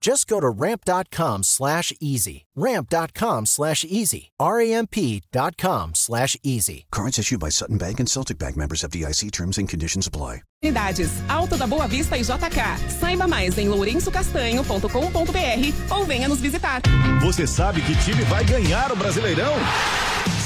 Just go to ramp.com slash easy. Ramp.com slash easy. R-A-M-P.com slash easy. Cards issued by Sutton Bank and Celtic Bank members of DIC terms and conditions apply. Unidades Alto da Boa Vista e JK. Saiba mais em lourençocastanho.com.br ou venha nos visitar. Você sabe que time vai ganhar o Brasileirão?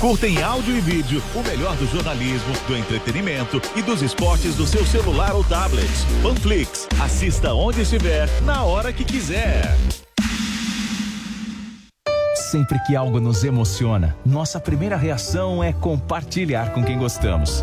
Curta em áudio e vídeo o melhor do jornalismo, do entretenimento e dos esportes do seu celular ou tablet. Panflix. Assista onde estiver, na hora que quiser. Sempre que algo nos emociona, nossa primeira reação é compartilhar com quem gostamos.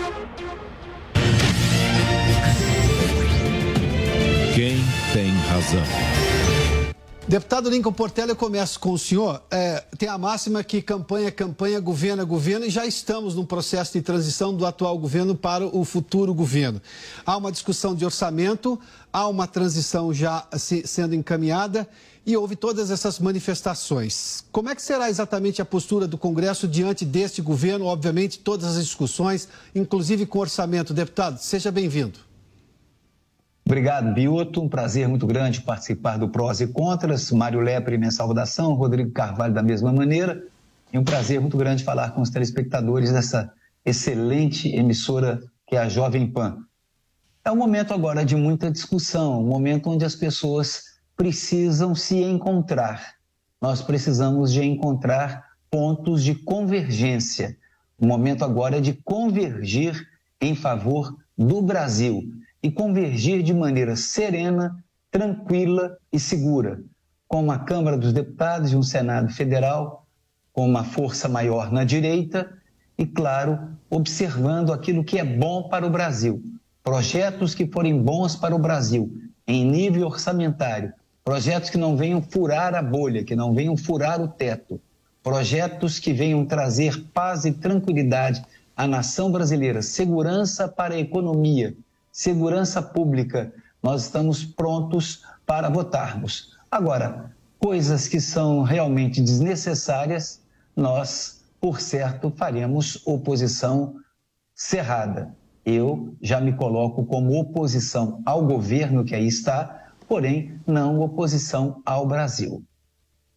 Quem tem razão? Deputado Lincoln Portela, eu começo com o senhor. É, tem a máxima que campanha é campanha, governo é governo, e já estamos num processo de transição do atual governo para o futuro governo. Há uma discussão de orçamento, há uma transição já se, sendo encaminhada e houve todas essas manifestações. Como é que será exatamente a postura do Congresso diante deste governo? Obviamente, todas as discussões, inclusive com orçamento. Deputado, seja bem-vindo. Obrigado, Bioto. Um prazer muito grande participar do Prós e Contras. Mário Lepre, minha saudação. Rodrigo Carvalho, da mesma maneira. E um prazer muito grande falar com os telespectadores dessa excelente emissora que é a Jovem Pan. É um momento agora de muita discussão, um momento onde as pessoas precisam se encontrar. Nós precisamos de encontrar pontos de convergência. O momento agora é de convergir em favor do Brasil e convergir de maneira serena, tranquila e segura, com uma Câmara dos Deputados e um Senado Federal com uma força maior na direita e, claro, observando aquilo que é bom para o Brasil. Projetos que forem bons para o Brasil, em nível orçamentário, projetos que não venham furar a bolha, que não venham furar o teto, projetos que venham trazer paz e tranquilidade à nação brasileira, segurança para a economia, segurança pública, nós estamos prontos para votarmos. Agora, coisas que são realmente desnecessárias, nós, por certo, faremos oposição cerrada. Eu já me coloco como oposição ao governo que aí está, porém, não oposição ao Brasil.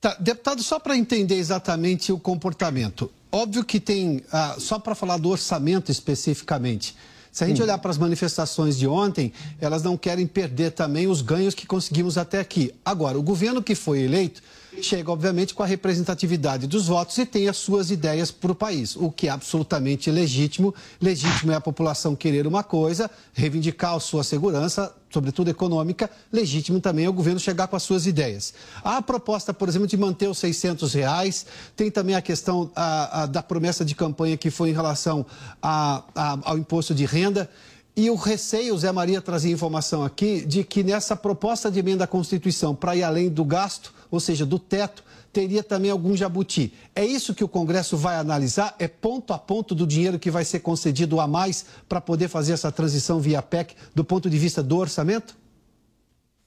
Tá, deputado, só para entender exatamente o comportamento. Óbvio que tem, ah, só para falar do orçamento especificamente, se a gente olhar para as manifestações de ontem, elas não querem perder também os ganhos que conseguimos até aqui. Agora, o governo que foi eleito chega, obviamente, com a representatividade dos votos e tem as suas ideias para o país, o que é absolutamente legítimo. Legítimo é a população querer uma coisa, reivindicar a sua segurança, sobretudo econômica, legítimo também é o governo chegar com as suas ideias. Há a proposta, por exemplo, de manter os 600 reais, tem também a questão a, a, da promessa de campanha que foi em relação a, ao imposto de renda. E o receio, Zé Maria trazia informação aqui, de que nessa proposta de emenda à Constituição, para ir além do gasto, ou seja, do teto, teria também algum jabuti. É isso que o Congresso vai analisar? É ponto a ponto do dinheiro que vai ser concedido a mais para poder fazer essa transição via PEC do ponto de vista do orçamento?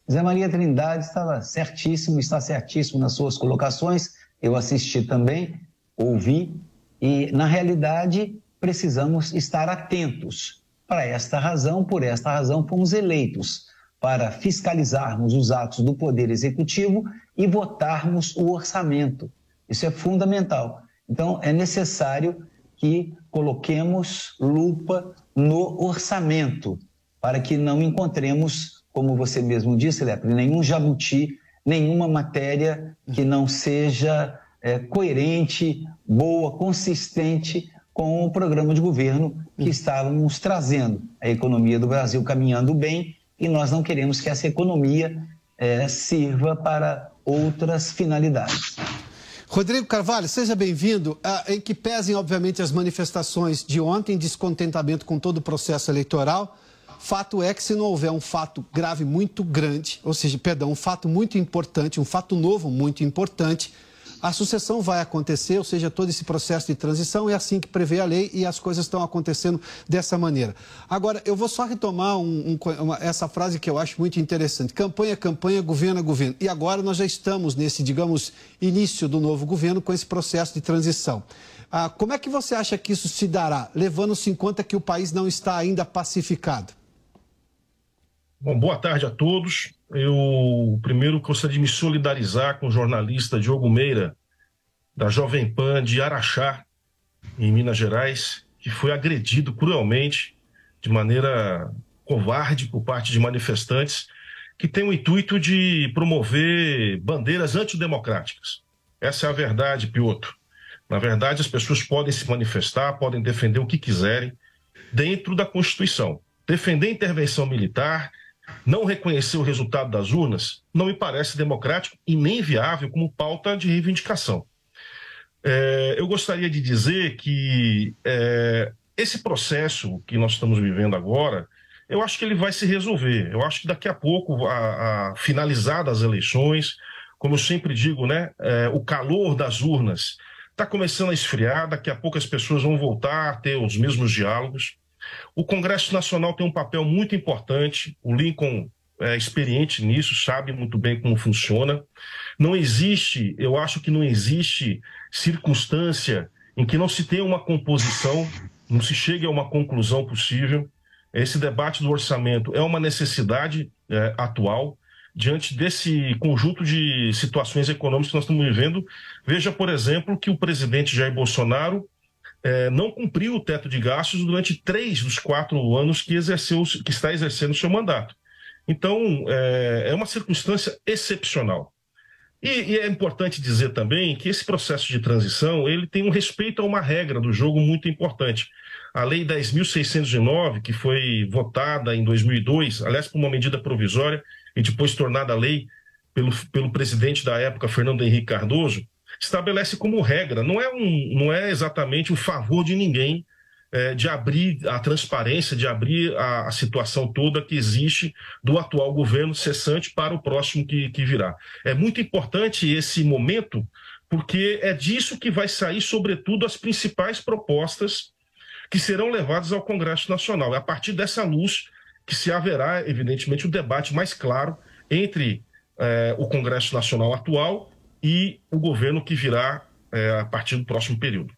Zé Maria Trindade estava certíssimo, está certíssimo nas suas colocações. Eu assisti também, ouvi, e na realidade precisamos estar atentos. Para esta razão, por esta razão, fomos eleitos para fiscalizarmos os atos do Poder Executivo e votarmos o orçamento. Isso é fundamental. Então, é necessário que coloquemos lupa no orçamento, para que não encontremos, como você mesmo disse, Lepre, nenhum jabuti, nenhuma matéria que não seja é, coerente, boa, consistente com o programa de governo que estávamos trazendo. A economia do Brasil caminhando bem e nós não queremos que essa economia é, sirva para outras finalidades. Rodrigo Carvalho, seja bem-vindo. Ah, em que pesem, obviamente, as manifestações de ontem, descontentamento com todo o processo eleitoral. Fato é que, se não houver um fato grave muito grande, ou seja, perdão, um fato muito importante, um fato novo muito importante, a sucessão vai acontecer, ou seja, todo esse processo de transição é assim que prevê a lei e as coisas estão acontecendo dessa maneira. Agora, eu vou só retomar um, um, uma, essa frase que eu acho muito interessante: campanha, campanha, governo, governo. E agora nós já estamos nesse, digamos, início do novo governo com esse processo de transição. Ah, como é que você acha que isso se dará, levando-se em conta que o país não está ainda pacificado? Bom, boa tarde a todos. Eu primeiro gostaria de me solidarizar com o jornalista Diogo Meira, da Jovem Pan de Araxá, em Minas Gerais, que foi agredido cruelmente, de maneira covarde, por parte de manifestantes que têm o intuito de promover bandeiras antidemocráticas. Essa é a verdade, Piotr. Na verdade, as pessoas podem se manifestar, podem defender o que quiserem dentro da Constituição. Defender intervenção militar, não reconhecer o resultado das urnas não me parece democrático e nem viável como pauta de reivindicação. É, eu gostaria de dizer que é, esse processo que nós estamos vivendo agora, eu acho que ele vai se resolver. Eu acho que daqui a pouco, a, a finalizar as eleições, como eu sempre digo, né, é, o calor das urnas está começando a esfriar, daqui a pouco as pessoas vão voltar a ter os mesmos diálogos. O Congresso Nacional tem um papel muito importante, o Lincoln é experiente nisso, sabe muito bem como funciona. Não existe, eu acho que não existe circunstância em que não se tenha uma composição, não se chegue a uma conclusão possível. Esse debate do orçamento é uma necessidade é, atual diante desse conjunto de situações econômicas que nós estamos vivendo. Veja, por exemplo, que o presidente Jair Bolsonaro é, não cumpriu o teto de gastos durante três dos quatro anos que, exerceu, que está exercendo o seu mandato. Então, é, é uma circunstância excepcional. E, e, é importante dizer também que esse processo de transição ele tem um respeito a uma regra do jogo muito importante. A Lei 10.609, que foi votada em 2002, aliás, por uma medida provisória e depois tornada lei pelo, pelo presidente da época, Fernando Henrique Cardoso, estabelece como regra, não é, um, não é exatamente um favor de ninguém é, de abrir a transparência, de abrir a, a, situação toda que existe do atual governo cessante para o próximo que, que virá. É muito importante esse momento, porque é disso que vai sair, sobretudo, as principais propostas que serão levadas ao Congresso Nacional. É a partir dessa luz que se haverá, evidentemente, o um debate mais claro entre é, o Congresso Nacional atual e o governo que virá é, a partir do próximo período.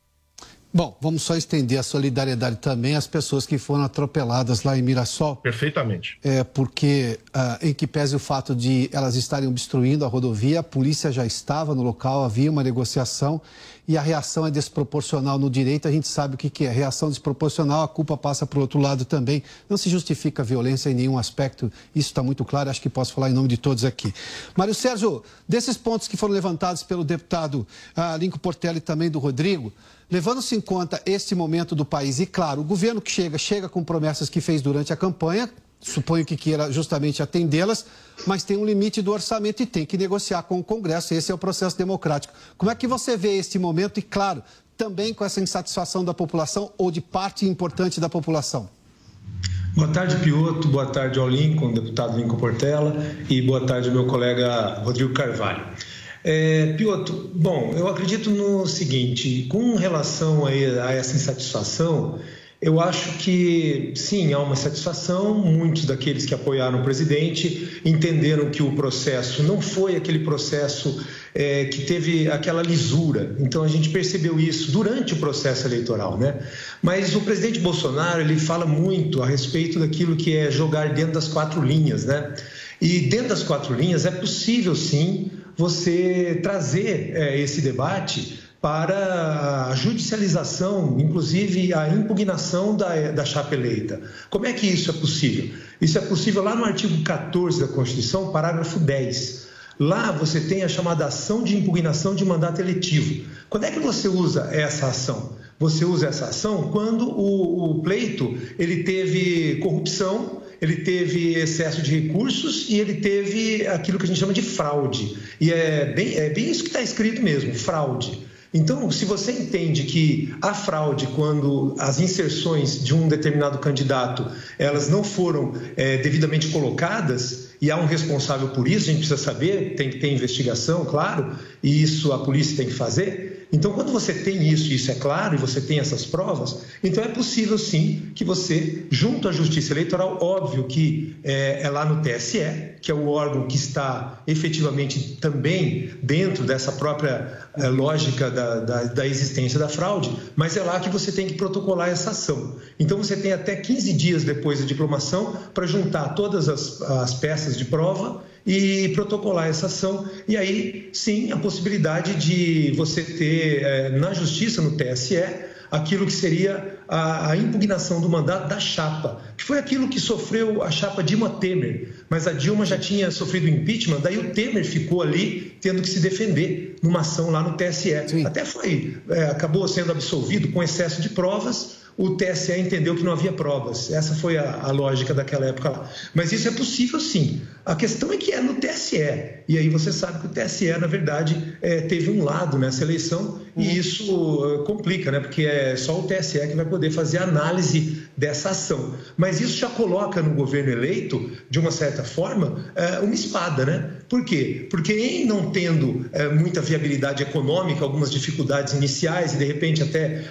Bom, vamos só estender a solidariedade também às pessoas que foram atropeladas lá em Mirassol. Perfeitamente. É, porque, ah, em que pese o fato de elas estarem obstruindo a rodovia, a polícia já estava no local, havia uma negociação e a reação é desproporcional no direito, a gente sabe o que, que é. Reação desproporcional, a culpa passa para o outro lado também. Não se justifica a violência em nenhum aspecto, isso está muito claro, acho que posso falar em nome de todos aqui. Mário Sérgio, desses pontos que foram levantados pelo deputado Lincoln Portela e também do Rodrigo, levando-se em conta este momento do país, e claro, o governo que chega, chega com promessas que fez durante a campanha, suponho que queira justamente atendê-las, mas tem um limite do orçamento e tem que negociar com o Congresso. Esse é o processo democrático. Como é que você vê este momento e, claro, também com essa insatisfação da população ou de parte importante da população? Boa tarde, Pioto. Boa tarde ao Lincoln, deputado Lincoln Portela, e boa tarde meu colega Rodrigo Carvalho. É, Pioto, bom, eu acredito no seguinte: com relação a, a essa insatisfação, eu acho que sim, há uma satisfação. Muitos daqueles que apoiaram o presidente entenderam que o processo não foi aquele processo é, que teve aquela lisura. Então a gente percebeu isso durante o processo eleitoral, né? Mas o presidente Bolsonaro ele fala muito a respeito daquilo que é jogar dentro das quatro linhas, né? E dentro das quatro linhas é possível sim você trazer é, esse debate para a judicialização, inclusive a impugnação da, da chapa eleita. Como é que isso é possível? Isso é possível lá no artigo 14 da Constituição, parágrafo 10. Lá você tem a chamada ação de impugnação de mandato eletivo. Quando é que você usa essa ação? Você usa essa ação quando o, o pleito ele teve corrupção, ele teve excesso de recursos e ele teve aquilo que a gente chama de fraude. E é bem, é bem isso que está escrito mesmo, fraude. Então, se você entende que a fraude, quando as inserções de um determinado candidato elas não foram é, devidamente colocadas e há um responsável por isso, a gente precisa saber, tem que ter investigação, claro, e isso a polícia tem que fazer. Então, quando você tem isso, isso é claro, e você tem essas provas, então é possível sim que você, junto à Justiça Eleitoral, óbvio que é, é lá no TSE, que é o órgão que está efetivamente também dentro dessa própria é, lógica da, da, da, existência da fraude, mas é lá que você tem que protocolar essa ação. Então, você tem até 15 dias depois da diplomação para juntar todas as, as peças de prova e protocolar essa ação. E aí, sim, a possibilidade de você ter é, na justiça, no TSE, aquilo que seria a, a, impugnação do mandato da chapa, que foi aquilo que sofreu a chapa Dilma Temer. Mas a Dilma já tinha sofrido impeachment, daí o Temer ficou ali tendo que se defender numa ação lá no TSE. Sim. Até foi, é, acabou sendo absolvido com excesso de provas o TSE entendeu que não havia provas. Essa foi a, a, lógica daquela época lá. Mas isso é possível sim. A questão é que é no TSE. E aí você sabe que o TSE, na verdade, é, teve um lado nessa eleição e uhum. isso uh, complica, né? Porque é só o TSE que vai poder fazer análise dessa ação. Mas isso já coloca no governo eleito, de uma certa forma, é, uma espada, né? Por quê? Porque em não tendo é, muita viabilidade econômica, algumas dificuldades iniciais e de repente até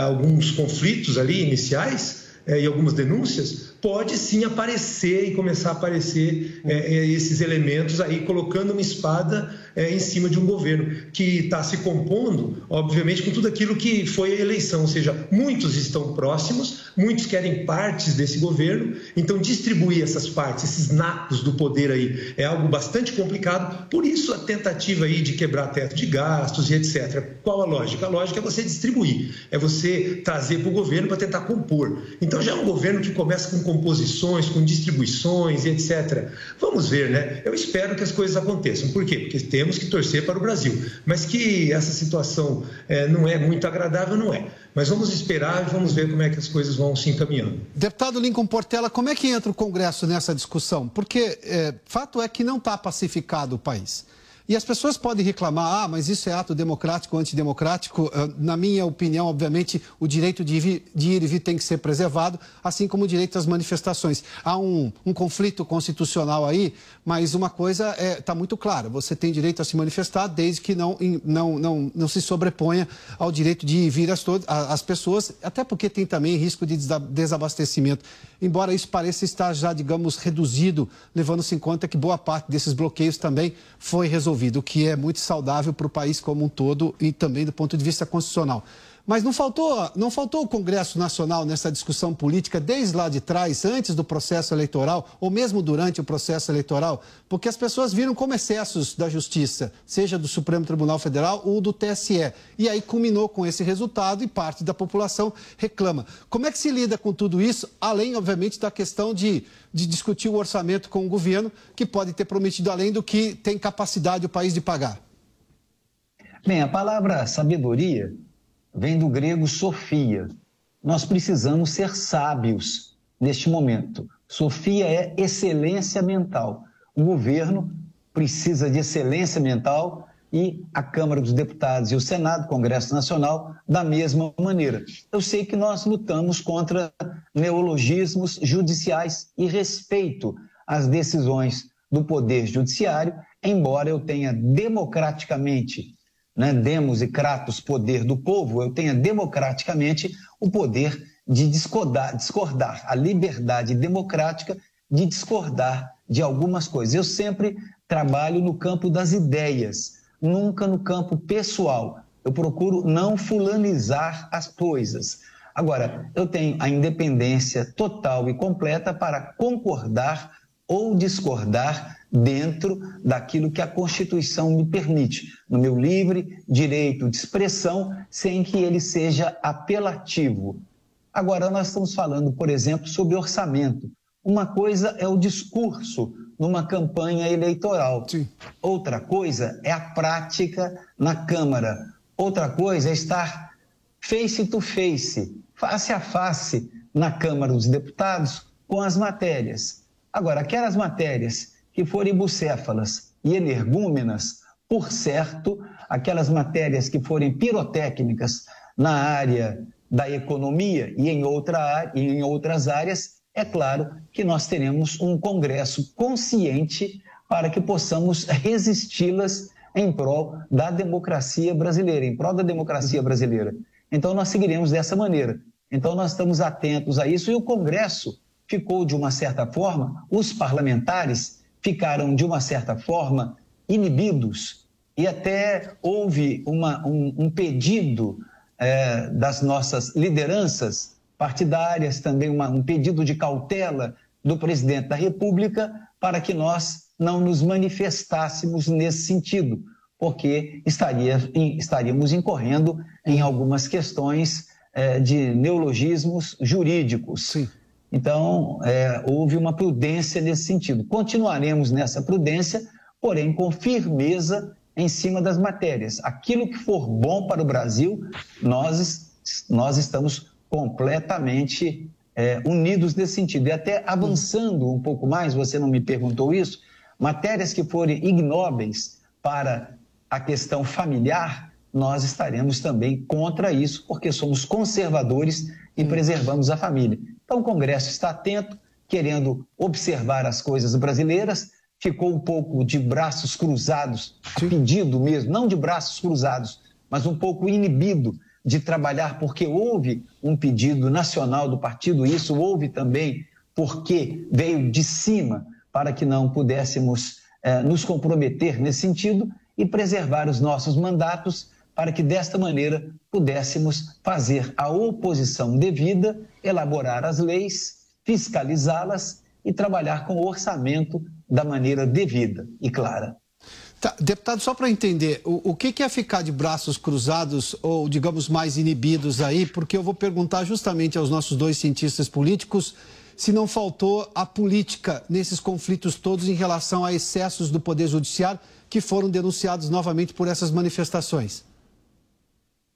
alguns conflitos ali iniciais é, e algumas denúncias, pode sim aparecer e começar a aparecer é, esses elementos aí, colocando uma espada é, em cima de um governo que está se compondo, obviamente, com tudo aquilo que foi a eleição, ou seja, muitos estão próximos, muitos querem partes desse governo, então distribuir essas partes, esses nacos do poder aí, é algo bastante complicado, por isso a tentativa aí de quebrar teto de gastos e etc. Qual a lógica? A lógica é você distribuir, é você trazer para o governo para tentar compor. Então já é um governo que começa com composições, com distribuições e etc. Vamos ver, né? Eu espero que as coisas aconteçam. Por quê? Porque temos que torcer para o Brasil. Mas que essa situação é, não é muito agradável, não é. Mas vamos esperar e vamos ver como é que as coisas vão se encaminhando. Deputado Lincoln Portela, como é que entra o Congresso nessa discussão? Porque é, fato é que não está pacificado o país. E as pessoas podem reclamar, ah, mas isso é ato democrático ou antidemocrático. Ah, na minha opinião, obviamente, o direito de ir, de ir, e vir tem que ser preservado, assim como o direito às manifestações. Há um, um conflito constitucional aí, mas uma coisa está é, tá muito clara: você tem direito a se manifestar desde que não, não, não, não se sobreponha ao direito de ir e vir as, as pessoas, até porque tem também risco de desabastecimento. Embora isso pareça estar já, digamos, reduzido, levando-se em conta que boa parte desses bloqueios também foi resolvido resolvido, o que é muito saudável para o país como um todo e também do ponto de vista constitucional. Mas não faltou, não faltou o Congresso Nacional nessa discussão política desde lá de trás, antes do processo eleitoral, ou mesmo durante o processo eleitoral, porque as pessoas viram como excessos da Justiça, seja do Supremo Tribunal Federal ou do TSE. E aí culminou com esse resultado e parte da população reclama. Como é que se lida com tudo isso, além, obviamente, da questão de, de discutir o orçamento com o governo, que pode ter prometido além do que tem capacidade o país de pagar? Bem, a palavra sabedoria vem do grego Sofia. Nós precisamos ser sábios neste momento. Sofia é excelência mental. O governo precisa de excelência mental e a Câmara dos Deputados e o Senado, Congresso Nacional, da mesma maneira. Eu sei que nós lutamos contra neologismos judiciais e respeito às decisões do Poder Judiciário, embora eu tenha democraticamente né, demos e kratos poder do povo, eu tenha democraticamente o poder de discordar, discordar, a liberdade democrática de discordar de algumas coisas. Eu sempre trabalho no campo das ideias, nunca no campo pessoal. Eu procuro não fulanizar as coisas. Agora, eu tenho a independência total e completa para concordar ou discordar dentro daquilo que a Constituição me permite, no meu livre direito de expressão, sem que ele seja apelativo. Agora, nós estamos falando, por exemplo, sobre orçamento. Uma coisa é o discurso numa campanha eleitoral, Sim. outra coisa é a prática na Câmara, outra coisa é estar face to face, face a face na Câmara dos Deputados com as matérias. Agora, aquelas matérias que forem bucéfalas e energúmenas, por certo, aquelas matérias que forem pirotécnicas na área da economia e em, outra, em outras áreas, é claro que nós teremos um Congresso consciente para que possamos resisti-las em prol da democracia brasileira, em prol da democracia brasileira. Então, nós seguiremos dessa maneira. Então, nós estamos atentos a isso e o Congresso ficou, de uma certa forma, os parlamentares ficaram, de uma certa forma, inibidos e até houve uma, um, um, pedido é, das nossas lideranças partidárias, também uma, um pedido de cautela do presidente da República para que nós não nos manifestássemos nesse sentido, porque estaria, estaríamos incorrendo em algumas questões é, de neologismos jurídicos. Sim. Então, é, houve uma prudência nesse sentido. Continuaremos nessa prudência, porém com firmeza em cima das matérias. Aquilo que for bom para o Brasil, nós, nós estamos completamente é, unidos nesse sentido. E até avançando um pouco mais, você não me perguntou isso, matérias que forem ignóbeis para a questão familiar, nós estaremos também contra isso, porque somos conservadores e preservamos a família. Então, o Congresso está atento, querendo observar as coisas brasileiras, ficou um pouco de braços cruzados, a pedido mesmo, não de braços cruzados, mas um pouco inibido de trabalhar, porque houve um pedido nacional do partido, isso houve também porque veio de cima para que não pudéssemos eh, nos comprometer nesse sentido e preservar os nossos mandatos para que desta maneira pudéssemos fazer a oposição devida, elaborar as leis, fiscalizá-las e trabalhar com o orçamento da maneira devida e clara. Tá, deputado, só para entender, o, o que, que é ficar de braços cruzados ou, digamos, mais inibidos aí? Porque eu vou perguntar justamente aos nossos dois cientistas políticos se não faltou a política nesses conflitos todos em relação a excessos do Poder Judiciário que foram denunciados novamente por essas manifestações.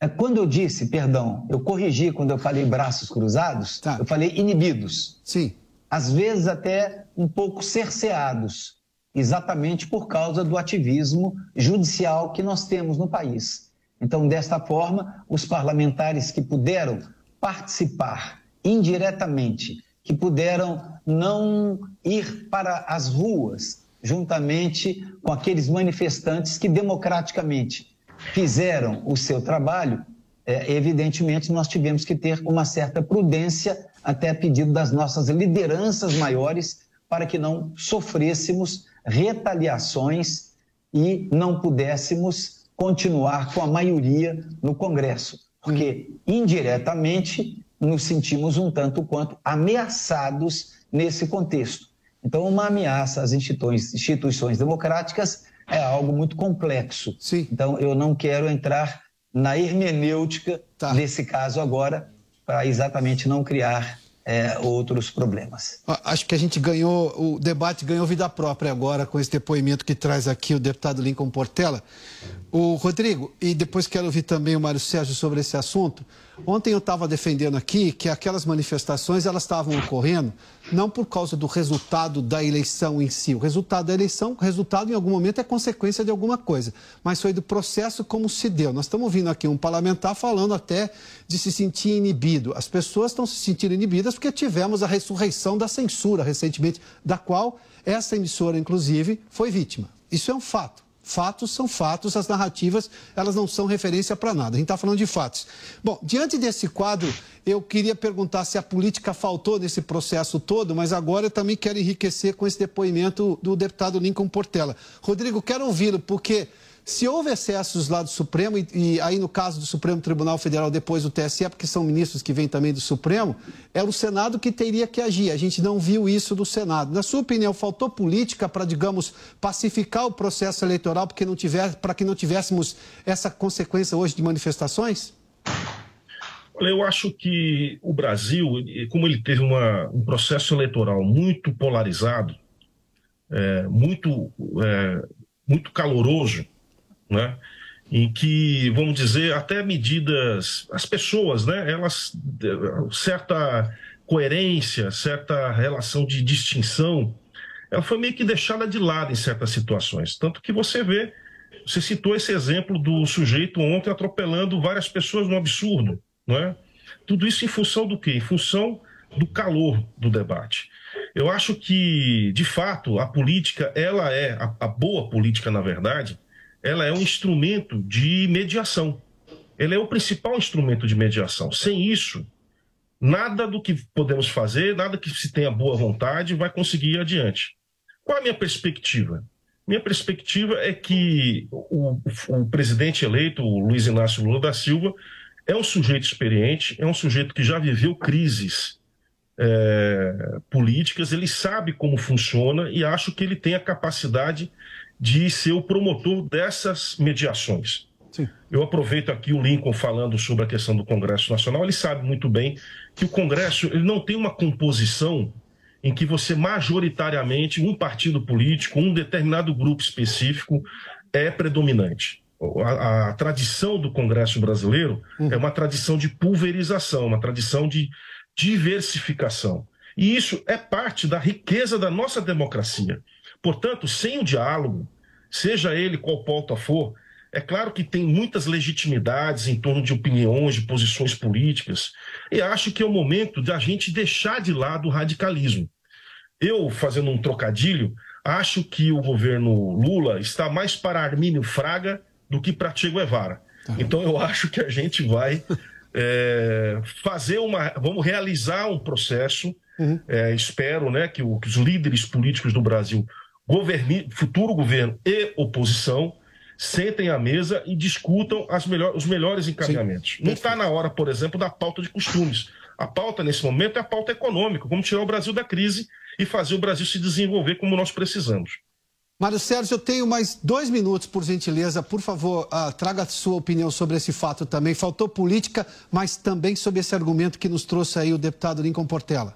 É, quando eu disse, perdão, eu corrigi quando eu falei braços cruzados, tá. eu falei inibidos. Sim. Às vezes até um pouco cerceados, exatamente por causa do ativismo judicial que nós temos no país. Então, desta forma, os parlamentares que puderam participar indiretamente, que puderam não ir para as ruas juntamente com aqueles manifestantes que democraticamente fizeram o seu trabalho, é, evidentemente nós tivemos que ter uma certa prudência, até a pedido das nossas lideranças maiores, para que não sofrêssemos retaliações e não pudéssemos continuar com a maioria no Congresso. porque indiretamente nos sentimos um tanto quanto ameaçados nesse contexto. Então, uma ameaça às instituições, instituições democráticas é algo muito complexo. Sim. Então, eu não quero entrar na hermenêutica tá. desse caso agora, para exatamente não criar é, outros problemas. Acho que a gente ganhou, o debate ganhou vida própria agora com esse depoimento que traz aqui o deputado Lincoln Portela. O Rodrigo, e depois quero ouvir também o Mário Sérgio sobre esse assunto. Ontem eu estava defendendo aqui que aquelas manifestações elas estavam ocorrendo não por causa do resultado da eleição em si. O resultado da eleição, o resultado em algum momento é consequência de alguma coisa, mas foi do processo como se deu. Nós estamos ouvindo aqui um parlamentar falando até de se sentir inibido. As pessoas estão se sentindo inibidas porque tivemos a ressurreição da censura recentemente, da qual essa emissora, inclusive, foi vítima. Isso é um fato. Fatos são fatos, as narrativas, elas não são referência para nada. A gente está falando de fatos. Bom, diante desse quadro, eu queria perguntar se a política faltou nesse processo todo, mas agora eu também quero enriquecer com esse depoimento do deputado Lincoln Portela. Rodrigo, quero ouvi-lo, porque se houve excessos lá do Supremo, e, e, aí no caso do Supremo Tribunal Federal, depois do TSE, porque são ministros que vêm também do Supremo, é o Senado que teria que agir. A gente não viu isso do Senado. Na sua opinião, faltou política para, digamos, pacificar o processo eleitoral para que não tivéssemos essa consequência hoje de manifestações? Olha, eu acho que o Brasil, como ele teve uma, um processo eleitoral muito polarizado, é, muito, é, muito caloroso, né? em que, vamos dizer, até medidas, as pessoas, né, elas, certa coerência, certa relação de distinção, ela foi meio que deixada de lado em certas situações. Tanto que você vê, você citou esse exemplo do sujeito ontem atropelando várias pessoas no absurdo, não é? Tudo isso em função do quê? Em função do calor do debate. Eu acho que, de fato, a política, ela é, a, a boa política, na verdade, ela é um instrumento de mediação. Ela é o principal instrumento de mediação. Sem isso, nada do que podemos fazer, nada que se tenha boa vontade, vai conseguir ir adiante. Qual a minha perspectiva? Minha perspectiva é que o, o, presidente eleito, o Luiz Inácio Lula da Silva, é um sujeito experiente, é um sujeito que já viveu crises é, políticas, ele sabe como funciona e acho que ele tem a capacidade de ser o promotor dessas mediações. Sim. Eu aproveito aqui o Lincoln falando sobre a questão do Congresso Nacional. Ele sabe muito bem que o Congresso ele não tem uma composição em que você majoritariamente um partido político, um determinado grupo específico é predominante. A, a tradição do Congresso brasileiro uhum. é uma tradição de pulverização, uma tradição de diversificação. E isso é parte da riqueza da nossa democracia. Portanto, sem o diálogo, seja ele qual pauta for, é claro que tem muitas legitimidades em torno de opiniões, de posições políticas, e acho que é o momento de a gente deixar de lado o radicalismo. Eu, fazendo um trocadilho, acho que o governo Lula está mais para Armínio Fraga do que para Che Guevara. Tá. Então eu acho que a gente vai é, fazer uma. Vamos realizar um processo. Uhum. É, espero né, que, o, que os líderes políticos do Brasil governi, futuro governo e oposição sentem à mesa e discutam melhor, os melhores encaminhamentos. Sim. Não está na hora, por exemplo, da pauta de costumes. A pauta, nesse momento, é a pauta econômica, como tirar o Brasil da crise e fazer o Brasil se desenvolver como nós precisamos. Mário Sérgio, eu tenho mais dois minutos, por gentileza. Por favor, uh, traga a sua opinião sobre esse fato também. Faltou política, mas também sobre esse argumento que nos trouxe aí o deputado Lincoln Portela.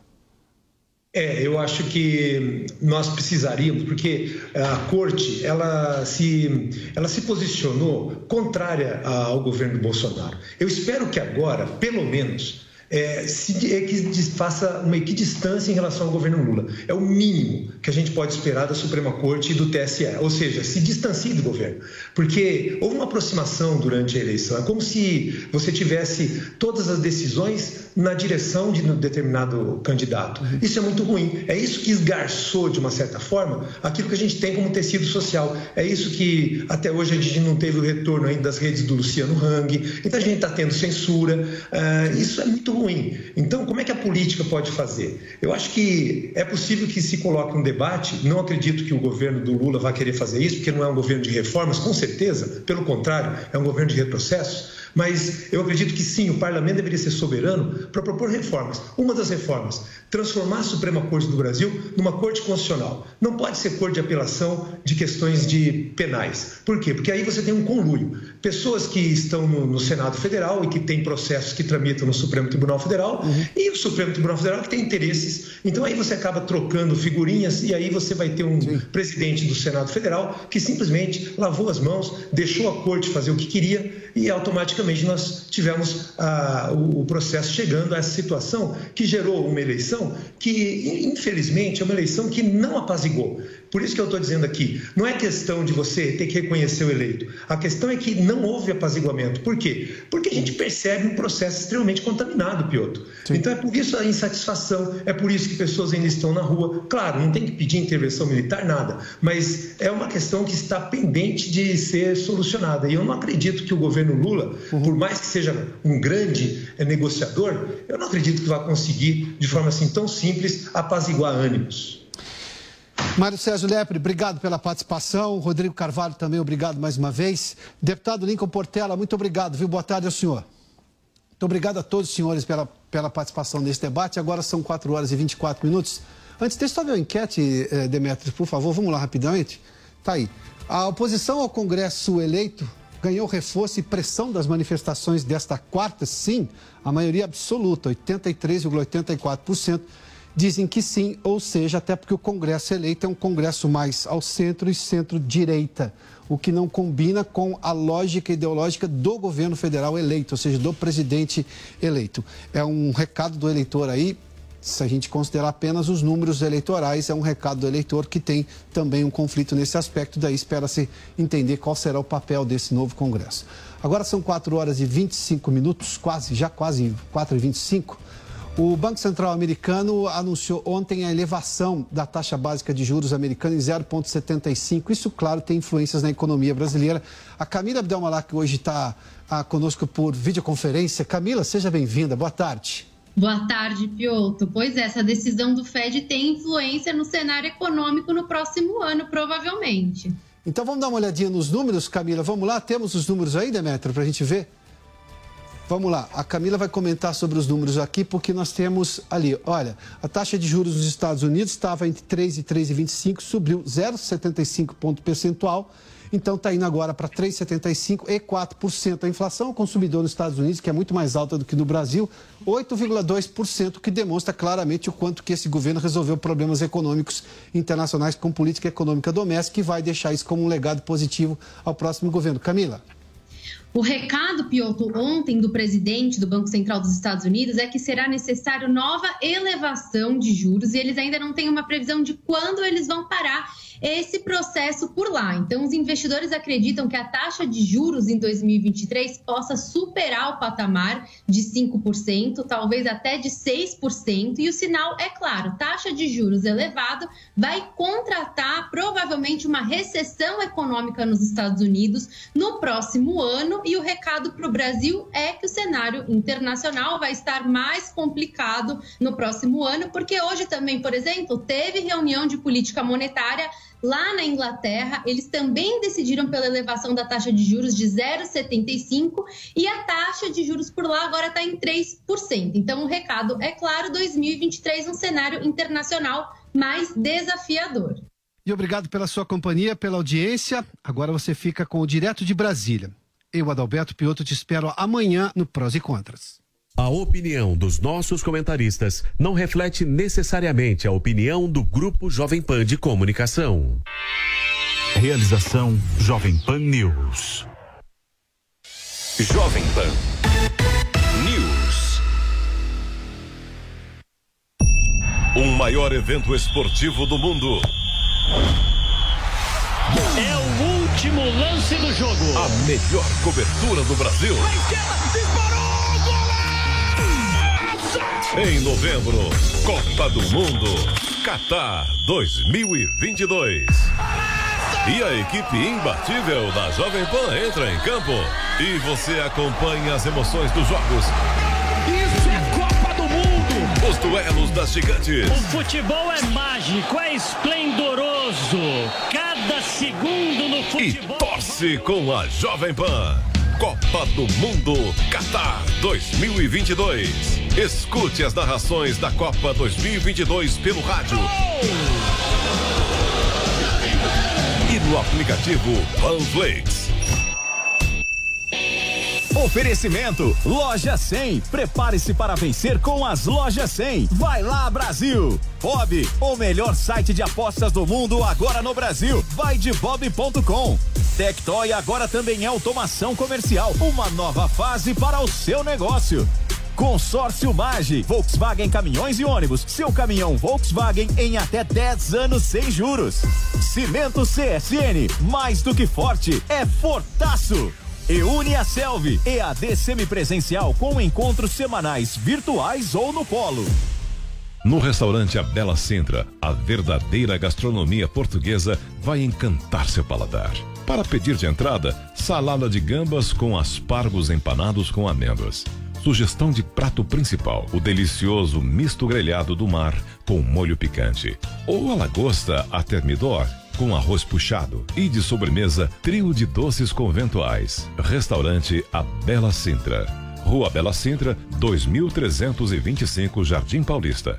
É, eu acho que nós precisaríamos, porque a corte ela se, ela se posicionou contrária ao governo Bolsonaro. Eu espero que agora, pelo menos, é, se, é que faça uma equidistância em relação ao governo Lula. É o mínimo que a gente pode esperar da Suprema Corte e do TSE, ou seja, se distancie do governo. Porque houve uma aproximação durante a eleição. É como se você tivesse todas as decisões na direção de um determinado candidato. Uhum. Isso é muito ruim. É isso que esgarçou, de uma certa forma, aquilo que a gente tem como tecido social. É isso que até hoje a gente não teve o retorno ainda das redes do Luciano Hang. Então a gente está tendo censura. Uh, isso é muito ruim. Então, como é que a política pode fazer? Eu acho que é possível que se coloque um debate. Não acredito que o governo do Lula vá querer fazer isso, porque não é um governo de reformas, com certeza. Pelo contrário, é um governo de retrocesso Mas eu acredito que sim, o parlamento deveria ser soberano para propor reformas. Uma das reformas, transformar a Suprema Corte do Brasil numa corte constitucional. Não pode ser corte de apelação de questões de penais. Por quê? Porque aí você tem um conluio. Pessoas que estão no, no Senado Federal e que têm processos que tramitam no Supremo Tribunal Federal uhum. e o Supremo Tribunal Federal que tem interesses. Então aí você acaba trocando figurinhas e aí você vai ter um Sim. presidente do Senado Federal que simplesmente lavou as mãos, deixou a corte fazer o que queria e automaticamente nós tivemos ah, o, o processo chegando a essa situação que gerou uma eleição que, infelizmente, é uma eleição que não apazigou. Por isso que eu estou dizendo aqui, não é questão de você ter que reconhecer o eleito. A questão é que não houve apaziguamento. Por quê? Porque a gente percebe um processo extremamente contaminado, Piotr. Sim. Então é por isso a insatisfação, é por isso que pessoas ainda estão na rua. Claro, não tem que pedir intervenção militar, nada. Mas é uma questão que está pendente de ser solucionada. E eu não acredito que o governo Lula, uhum. por mais que seja um grande eh, negociador, eu não acredito que vá conseguir, de forma assim tão simples, apaziguar ânimos. Mário Sérgio Lepre, obrigado pela participação. Rodrigo Carvalho também, obrigado mais uma vez. Deputado Lincoln Portela, muito obrigado, viu? Boa tarde ao senhor. Muito obrigado a todos os senhores pela, pela participação nesse debate. Agora são 4 horas e 24 minutos. Antes, deixa eu só ver a enquete, eh, por favor. Vamos lá rapidamente. Tá aí. A oposição ao Congresso eleito ganhou reforço e pressão das manifestações desta quarta, sim, a maioria absoluta, 83,84% dizem que sim, ou seja, até porque o Congresso eleito é um Congresso mais ao centro e centro-direita, o que não combina com a lógica ideológica do governo federal eleito, ou seja, do presidente eleito. É um recado do eleitor aí. Se a gente considerar apenas os números eleitorais, é um recado do eleitor que tem também um conflito nesse aspecto, daí espera-se entender qual será o papel desse novo Congresso. Agora são 4 horas e 25 minutos, quase, já quase 4 e 25 o Banco Central americano anunciou ontem a elevação da taxa básica de juros americana em 0,75. Isso, claro, tem influências na economia brasileira. A Camila Abdelmalak hoje está ah, conosco por videoconferência. Camila, seja bem-vinda. Boa tarde. Boa tarde, Pioto. Pois é, essa decisão do Fed tem influência no cenário econômico no próximo ano, provavelmente. Então vamos dar uma olhadinha nos números, Camila. Vamos lá, temos os números aí, Demetrio, para a gente ver? Vamos lá, a Camila vai comentar sobre os números aqui, porque nós temos ali, olha, a taxa de juros nos Estados Unidos estava entre 3 e 3,25, subiu 0,75 ponto percentual, então está indo agora para 3,75 e 4%. A inflação ao consumidor nos Estados Unidos, que é muito mais alta do que no Brasil, 8,2%, que demonstra claramente o quanto que esse governo resolveu problemas econômicos internacionais com política econômica doméstica e vai deixar isso como um legado positivo ao próximo governo. Camila. O recado, Piotr, ontem do presidente do Banco Central dos Estados Unidos é que será necessário nova elevação de juros e eles ainda não têm uma previsão de quando eles vão parar esse processo por lá. Então, os investidores acreditam que a taxa de juros em 2023 possa superar o patamar de 5%, talvez até de 6%. E o sinal é claro: taxa de juros elevado vai contratar provavelmente uma recessão econômica nos Estados Unidos no próximo ano. E o recado para o Brasil é que o cenário internacional vai estar mais complicado no próximo ano, porque hoje também, por exemplo, teve reunião de política monetária Lá na Inglaterra, eles também decidiram pela elevação da taxa de juros de 0,75 e a taxa de juros por lá agora está em 3%. Então, o recado é claro: 2023 um cenário internacional mais desafiador. E obrigado pela sua companhia, pela audiência. Agora você fica com o Direto de Brasília. Eu, Adalberto Piotto, te espero amanhã no Prós e Contras. A opinião dos nossos comentaristas não reflete necessariamente a opinião do Grupo Jovem Pan de Comunicação. Realização Jovem Pan News. Jovem Pan News. O maior evento esportivo do mundo. É o último lance do jogo. A melhor cobertura do Brasil. Em novembro, Copa do Mundo, Qatar 2022. E a equipe imbatível da Jovem Pan entra em campo e você acompanha as emoções dos jogos. Isso é Copa do Mundo! Os duelos das gigantes. O futebol é mágico, é esplendoroso. Cada segundo no futebol. E torce com a Jovem Pan. Copa do Mundo Qatar 2022. Escute as narrações da Copa 2022 pelo rádio. E no aplicativo Panflix. Oferecimento Loja 100. Prepare-se para vencer com as Lojas 100. Vai lá, Brasil. Bob, o melhor site de apostas do mundo agora no Brasil. Vai de bob.com. Tectoy agora também é automação comercial. Uma nova fase para o seu negócio. Consórcio Mage, Volkswagen Caminhões e Ônibus. Seu caminhão Volkswagen em até 10 anos sem juros. Cimento CSN, mais do que forte, é fortaço. E une a Selvi, EAD semipresencial com encontros semanais virtuais ou no polo. No restaurante A Bela Sintra, a verdadeira gastronomia portuguesa vai encantar seu paladar. Para pedir de entrada, salada de gambas com aspargos empanados com amêndoas. Sugestão de prato principal: o delicioso misto grelhado do mar com molho picante. Ou a lagosta a termidor com arroz puxado. E de sobremesa, trio de doces conventuais. Restaurante A Bela Sintra. Rua Bela Sintra, 2325 Jardim Paulista.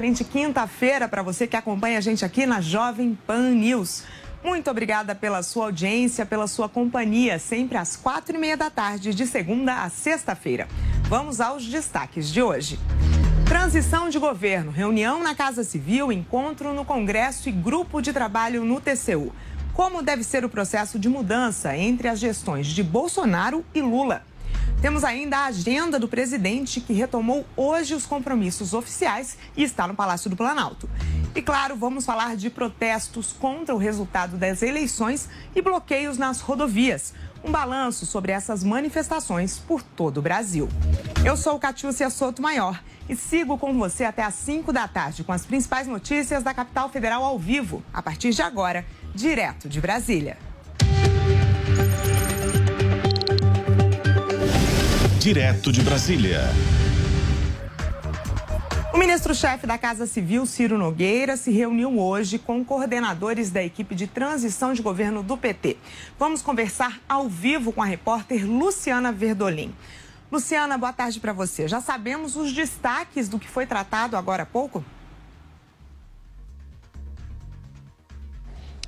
Excelente quinta-feira para você que acompanha a gente aqui na Jovem Pan News. Muito obrigada pela sua audiência, pela sua companhia, sempre às quatro e meia da tarde, de segunda a sexta-feira. Vamos aos destaques de hoje. Transição de governo, reunião na Casa Civil, encontro no Congresso e grupo de trabalho no TCU. Como deve ser o processo de mudança entre as gestões de Bolsonaro e Lula? Temos ainda a agenda do presidente, que retomou hoje os compromissos oficiais e está no Palácio do Planalto. E claro, vamos falar de protestos contra o resultado das eleições e bloqueios nas rodovias. Um balanço sobre essas manifestações por todo o Brasil. Eu sou Catiúcia Soto Maior e sigo com você até às 5 da tarde com as principais notícias da capital federal ao vivo, a partir de agora, direto de Brasília. Direto de Brasília. O ministro-chefe da Casa Civil, Ciro Nogueira, se reuniu hoje com coordenadores da equipe de transição de governo do PT. Vamos conversar ao vivo com a repórter Luciana Verdolim. Luciana, boa tarde para você. Já sabemos os destaques do que foi tratado agora há pouco?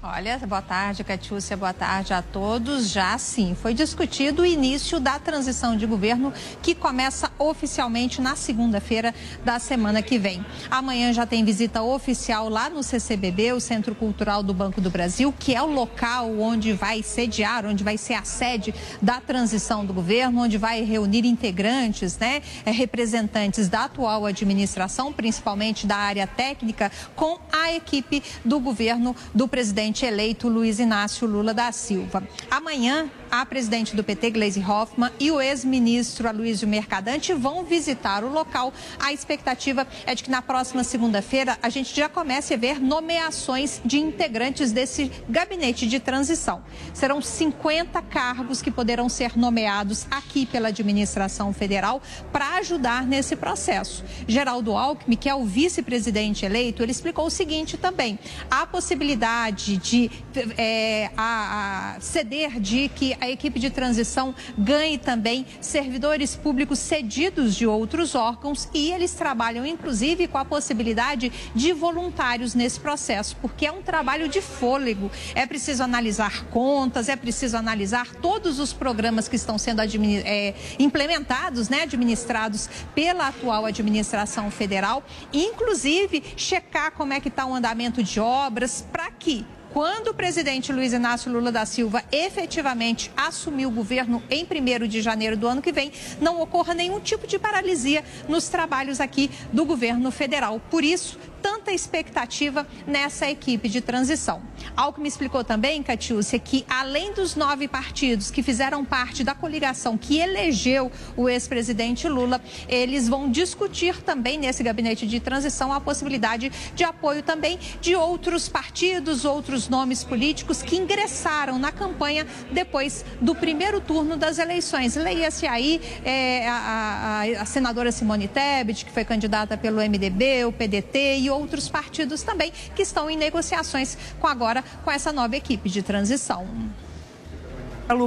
Olha, boa tarde, Catiúcia, boa tarde a todos. Já sim, foi discutido o início da transição de governo que começa oficialmente na segunda-feira da semana que vem. Amanhã já tem visita oficial lá no CCBB, o Centro Cultural do Banco do Brasil, que é o local onde vai sediar, onde vai ser a sede da transição do governo, onde vai reunir integrantes, né, representantes da atual administração, principalmente da área técnica, com a equipe do governo do presidente presidente eleito Luiz Inácio Lula da Silva. Amanhã, a presidente do PT, Gleisi Hoffmann, e o ex-ministro Aloysio Mercadante vão visitar o local. A expectativa é de que na próxima segunda-feira a gente já comece a ver nomeações de integrantes desse gabinete de transição. Serão 50 cargos que poderão ser nomeados aqui pela administração federal para ajudar nesse processo. Geraldo Alckmin, que é o vice-presidente eleito, ele explicou o seguinte também: a possibilidade de é, a, a ceder de que a equipe de transição ganhe também servidores públicos cedidos de outros órgãos e eles trabalham, inclusive, com a possibilidade de voluntários nesse processo, porque é um trabalho de fôlego. É preciso analisar contas, é preciso analisar todos os programas que estão sendo é, implementados, né, administrados pela atual administração federal, inclusive checar como é que está o andamento de obras para que quando o presidente Luiz Inácio Lula da Silva efetivamente assumir o governo em 1 de janeiro do ano que vem, não ocorra nenhum tipo de paralisia nos trabalhos aqui do governo federal. Por isso, tanta expectativa nessa equipe de transição. Alckmin explicou também, Catiúcia, que além dos nove partidos que fizeram parte da coligação que elegeu o ex-presidente Lula, eles vão discutir também nesse gabinete de transição a possibilidade de apoio também de outros partidos, outros nomes políticos que ingressaram na campanha depois do primeiro turno das eleições. Leia-se aí é, a, a, a senadora Simone Tebet, que foi candidata pelo MDB, o PDT e outros partidos também que estão em negociações com agora com essa nova equipe de transição.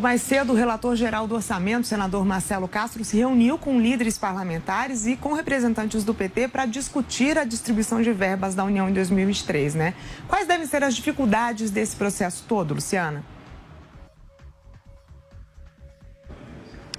Mais cedo, o relator-geral do orçamento, senador Marcelo Castro, se reuniu com líderes parlamentares e com representantes do PT para discutir a distribuição de verbas da União em 2023, né? Quais devem ser as dificuldades desse processo todo, Luciana?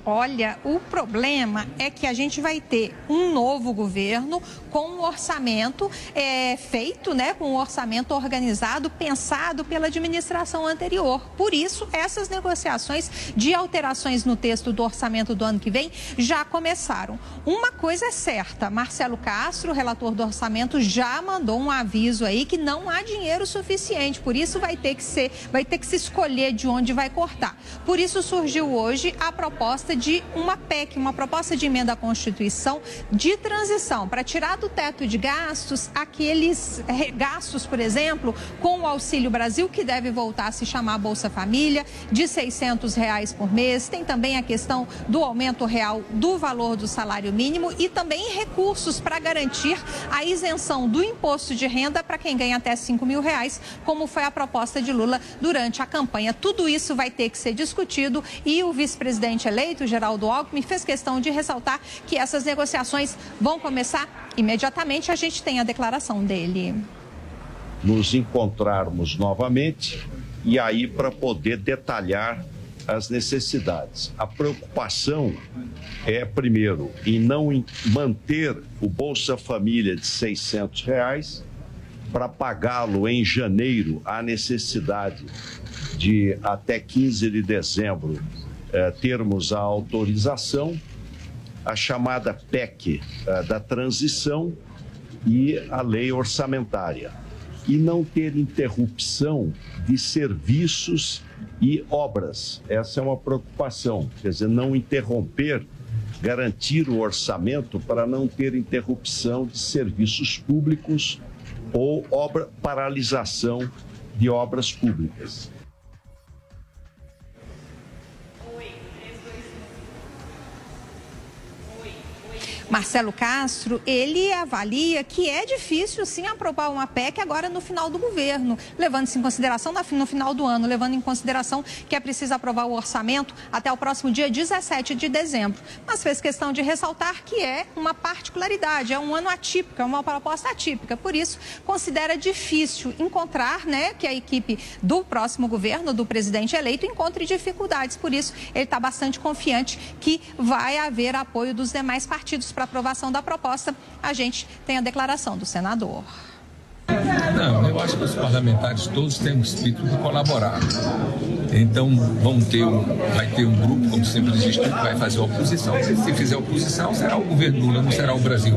Olha, o problema é que a gente vai ter um novo governo com um orçamento é, feito, né, com um orçamento organizado, pensado pela administração anterior. Por isso, essas negociações de alterações no texto do orçamento do ano que vem já começaram. Uma coisa é certa, Marcelo Castro, relator do orçamento, já mandou um aviso aí que não há dinheiro suficiente. Por isso, vai ter que ser, vai ter que se escolher de onde vai cortar. Por isso surgiu hoje a proposta de uma PEC, uma proposta de emenda à Constituição de transição, para tirar do teto de gastos aqueles eh, gastos, por exemplo, com o Auxílio Brasil, que deve voltar a se chamar Bolsa Família, de 600 reais por mês. Tem também a questão do aumento real do valor do salário mínimo e também recursos para garantir a isenção do imposto de renda para quem ganha até 5 mil reais, como foi a proposta de Lula durante a campanha. Tudo isso vai ter que ser discutido e o vice-presidente eleito, Geraldo Alckmin fez questão de ressaltar que essas negociações vão começar imediatamente. A gente tem a declaração dele. Nos encontrarmos novamente e aí para poder detalhar as necessidades. A preocupação é, primeiro, em não manter o Bolsa Família de 600 reais para pagá-lo em janeiro, há necessidade de até 15 de dezembro é, termos a autorização, a chamada PEC é, da transição e a lei orçamentária. E não ter interrupção de serviços e obras. Essa é uma preocupação, quer dizer, não interromper, garantir o orçamento para não ter interrupção de serviços públicos ou obra, paralisação de obras públicas. Marcelo Castro, ele avalia que é difícil sim aprovar uma PEC agora no final do governo, levando-se em consideração no final do ano, levando em consideração que é preciso aprovar o orçamento até o próximo dia 17 de dezembro. Mas fez questão de ressaltar que é uma particularidade, é um ano atípico, é uma proposta atípica. Por isso, considera difícil encontrar, né, que a equipe do próximo governo, do presidente eleito, encontre dificuldades. Por isso, ele está bastante confiante que vai haver apoio dos demais partidos para aprovação da proposta, a gente tem a declaração do senador. Não, eu acho que os parlamentares todos têm o espírito de colaborar. Então, vão ter um, vai ter um grupo, como sempre existiu, que vai fazer oposição. Se fizer oposição, será o governo Lula, não será o Brasil.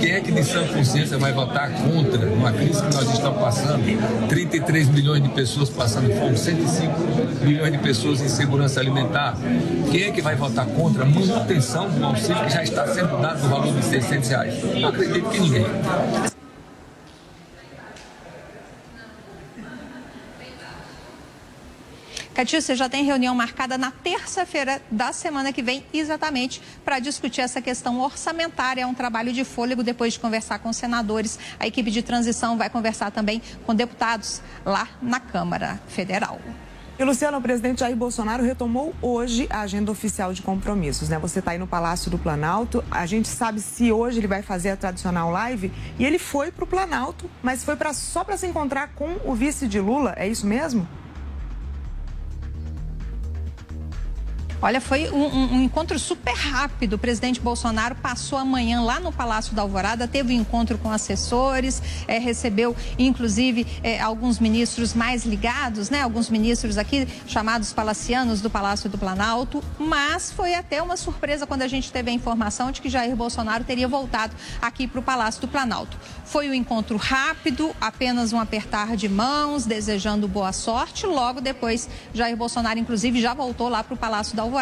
Quem é que de sã consciência vai votar contra uma crise que nós estamos passando? 33 milhões de pessoas passando fome, 105 milhões de pessoas em segurança alimentar. Quem é que vai votar contra a manutenção do auxílio que já está sendo dado no valor de 600 reais? Não acredito que ninguém. Catícia já tem reunião marcada na terça-feira da semana que vem, exatamente para discutir essa questão orçamentária. É um trabalho de fôlego depois de conversar com senadores. A equipe de transição vai conversar também com deputados lá na Câmara Federal. E, Luciano, o presidente Jair Bolsonaro retomou hoje a agenda oficial de compromissos, né? Você está aí no Palácio do Planalto, a gente sabe se hoje ele vai fazer a tradicional live, e ele foi para o Planalto, mas foi pra, só para se encontrar com o vice de Lula, é isso mesmo? Olha, foi um, um, um, encontro super rápido. O presidente Bolsonaro passou a manhã lá no Palácio da Alvorada, teve um encontro com assessores, é, recebeu, inclusive, é, alguns ministros mais ligados, né? Alguns ministros aqui chamados palacianos do Palácio do Planalto. Mas foi até uma surpresa quando a gente teve a informação de que Jair Bolsonaro teria voltado aqui para o Palácio do Planalto. Foi um encontro rápido, apenas um apertar de mãos, desejando boa sorte. Logo depois, Jair Bolsonaro, inclusive, já voltou lá para o Palácio da Alvorada.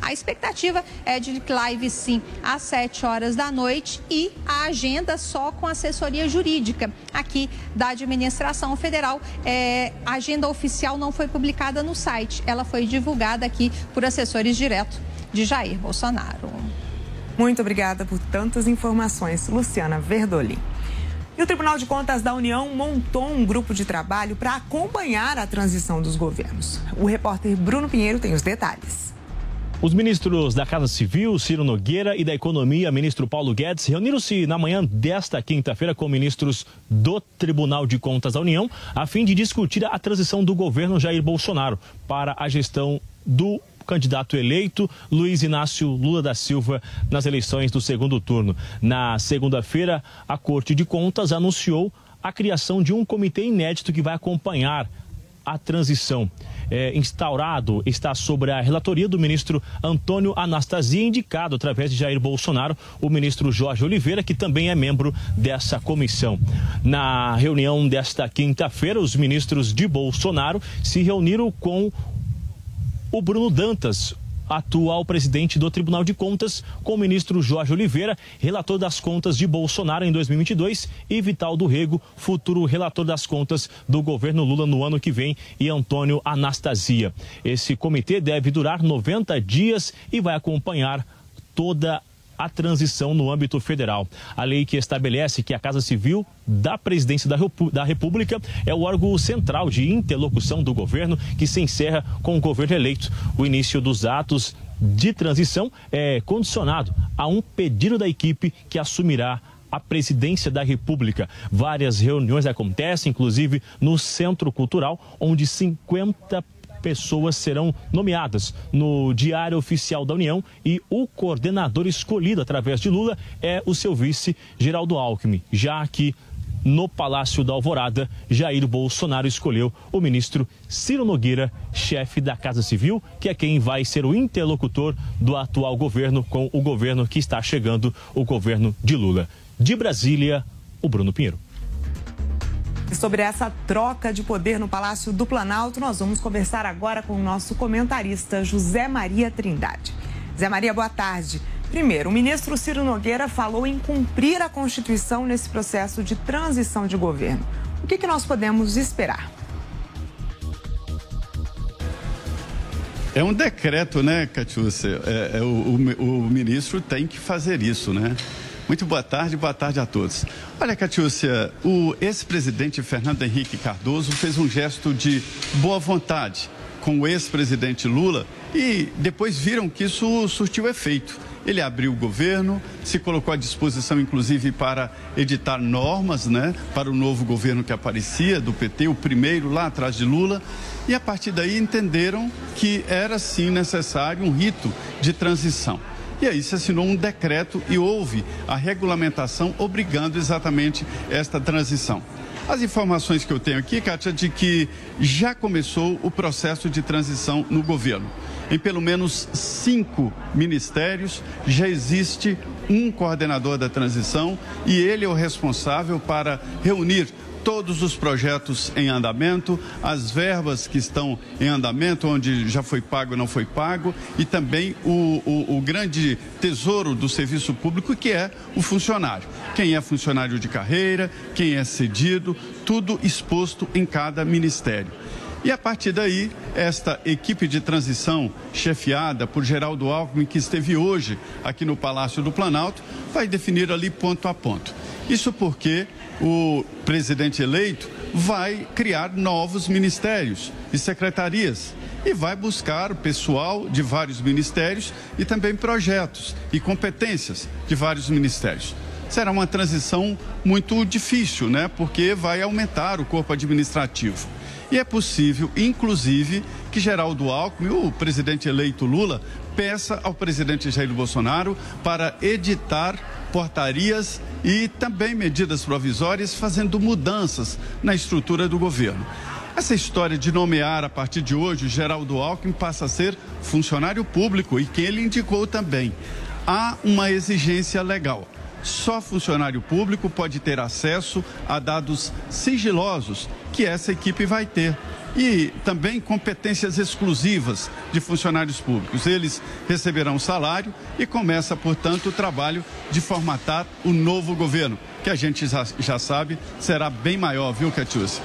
A expectativa é de live sim às 7 horas da noite e a agenda só com assessoria jurídica aqui da administração federal. É, a agenda oficial não foi publicada no site, ela foi divulgada aqui por assessores direto de Jair Bolsonaro. Muito obrigada por tantas informações, Luciana Verdolim. E o Tribunal de Contas da União montou um grupo de trabalho para acompanhar a transição dos governos. O repórter Bruno Pinheiro tem os detalhes. Os ministros da Casa Civil, Ciro Nogueira, e da Economia, ministro Paulo Guedes, reuniram-se na manhã desta quinta-feira com ministros do Tribunal de Contas da União, a fim de discutir a transição do governo Jair Bolsonaro para a gestão do candidato eleito Luiz Inácio Lula da Silva nas eleições do segundo turno. Na segunda-feira, a Corte de Contas anunciou a criação de um comitê inédito que vai acompanhar a transição é, instaurado está sobre a relatoria do ministro Antônio Anastasia, indicado através de Jair Bolsonaro, o ministro Jorge Oliveira, que também é membro dessa comissão. Na reunião desta quinta-feira, os ministros de Bolsonaro se reuniram com o Bruno Dantas, atual presidente do Tribunal de Contas, com o ministro Jorge Oliveira, relator das contas de Bolsonaro em 2022, e Vital do Rego, futuro relator das contas do governo Lula no ano que vem, e Antônio Anastasia. Esse comitê deve durar 90 dias e vai acompanhar toda a a transição no âmbito federal. A lei que estabelece que a Casa Civil da Presidência da República é o órgão central de interlocução do governo que se encerra com o governo eleito. O início dos atos de transição é condicionado a um pedido da equipe que assumirá a presidência da República. Várias reuniões acontecem, inclusive no Centro Cultural, onde 50 pessoas serão nomeadas no Diário Oficial da União e o coordenador escolhido através de Lula é o seu vice, Geraldo Alckmin, já que no Palácio da Alvorada, Jair Bolsonaro escolheu o ministro Ciro Nogueira, chefe da Casa Civil, que é quem vai ser o interlocutor do atual governo com o governo que está chegando, o governo de Lula. De Brasília, o Bruno Pinheiro. E sobre essa troca de poder no Palácio do Planalto, nós vamos conversar agora com o nosso comentarista José Maria Trindade. Zé Maria, boa tarde. Primeiro, o ministro Ciro Nogueira falou em cumprir a Constituição nesse processo de transição de governo. O que, que nós podemos esperar? É um decreto, né, Catiúcia? É, é o, o, o ministro tem que fazer isso, né? Muito boa tarde, boa tarde a todos. Olha, Catiúcia, o ex-presidente Fernando Henrique Cardoso fez um gesto de boa vontade com o ex-presidente Lula e depois viram que isso surtiu efeito. Ele abriu o governo, se colocou à disposição, inclusive, para editar normas né, para o novo governo que aparecia, do PT, o primeiro lá atrás de Lula. E a partir daí entenderam que era sim necessário um rito de transição. E aí se assinou um decreto e houve a regulamentação obrigando exatamente esta transição. As informações que eu tenho aqui, Kátia, de que já começou o processo de transição no governo. Em pelo menos cinco ministérios já existe um coordenador da transição e ele é o responsável para reunir todos os projetos em andamento, as verbas que estão em andamento, onde já foi pago não foi pago, e também o, o, o grande tesouro do serviço público, que é o funcionário. Quem é funcionário de carreira, quem é cedido, tudo exposto em cada ministério. E a partir daí, esta equipe de transição, chefiada por Geraldo Alckmin, que esteve hoje aqui no Palácio do Planalto, vai definir ali ponto a ponto. Isso porque o presidente eleito vai criar novos ministérios e secretarias e vai buscar pessoal de vários ministérios e também projetos e competências de vários ministérios. Será uma transição muito difícil, né? Porque vai aumentar o corpo administrativo. E é possível, inclusive, que Geraldo Alckmin, o presidente eleito Lula, peça ao presidente Jair Bolsonaro para editar portarias e também medidas provisórias fazendo mudanças na estrutura do governo. Essa história de nomear a partir de hoje, Geraldo Alckmin passa a ser funcionário público e quem ele indicou também. Há uma exigência legal. Só funcionário público pode ter acesso a dados sigilosos que essa equipe vai ter. E também competências exclusivas de funcionários públicos. Eles receberão salário e começa, portanto, o trabalho de formatar o novo governo, que a gente já, sabe será bem maior, viu, Catiúcia?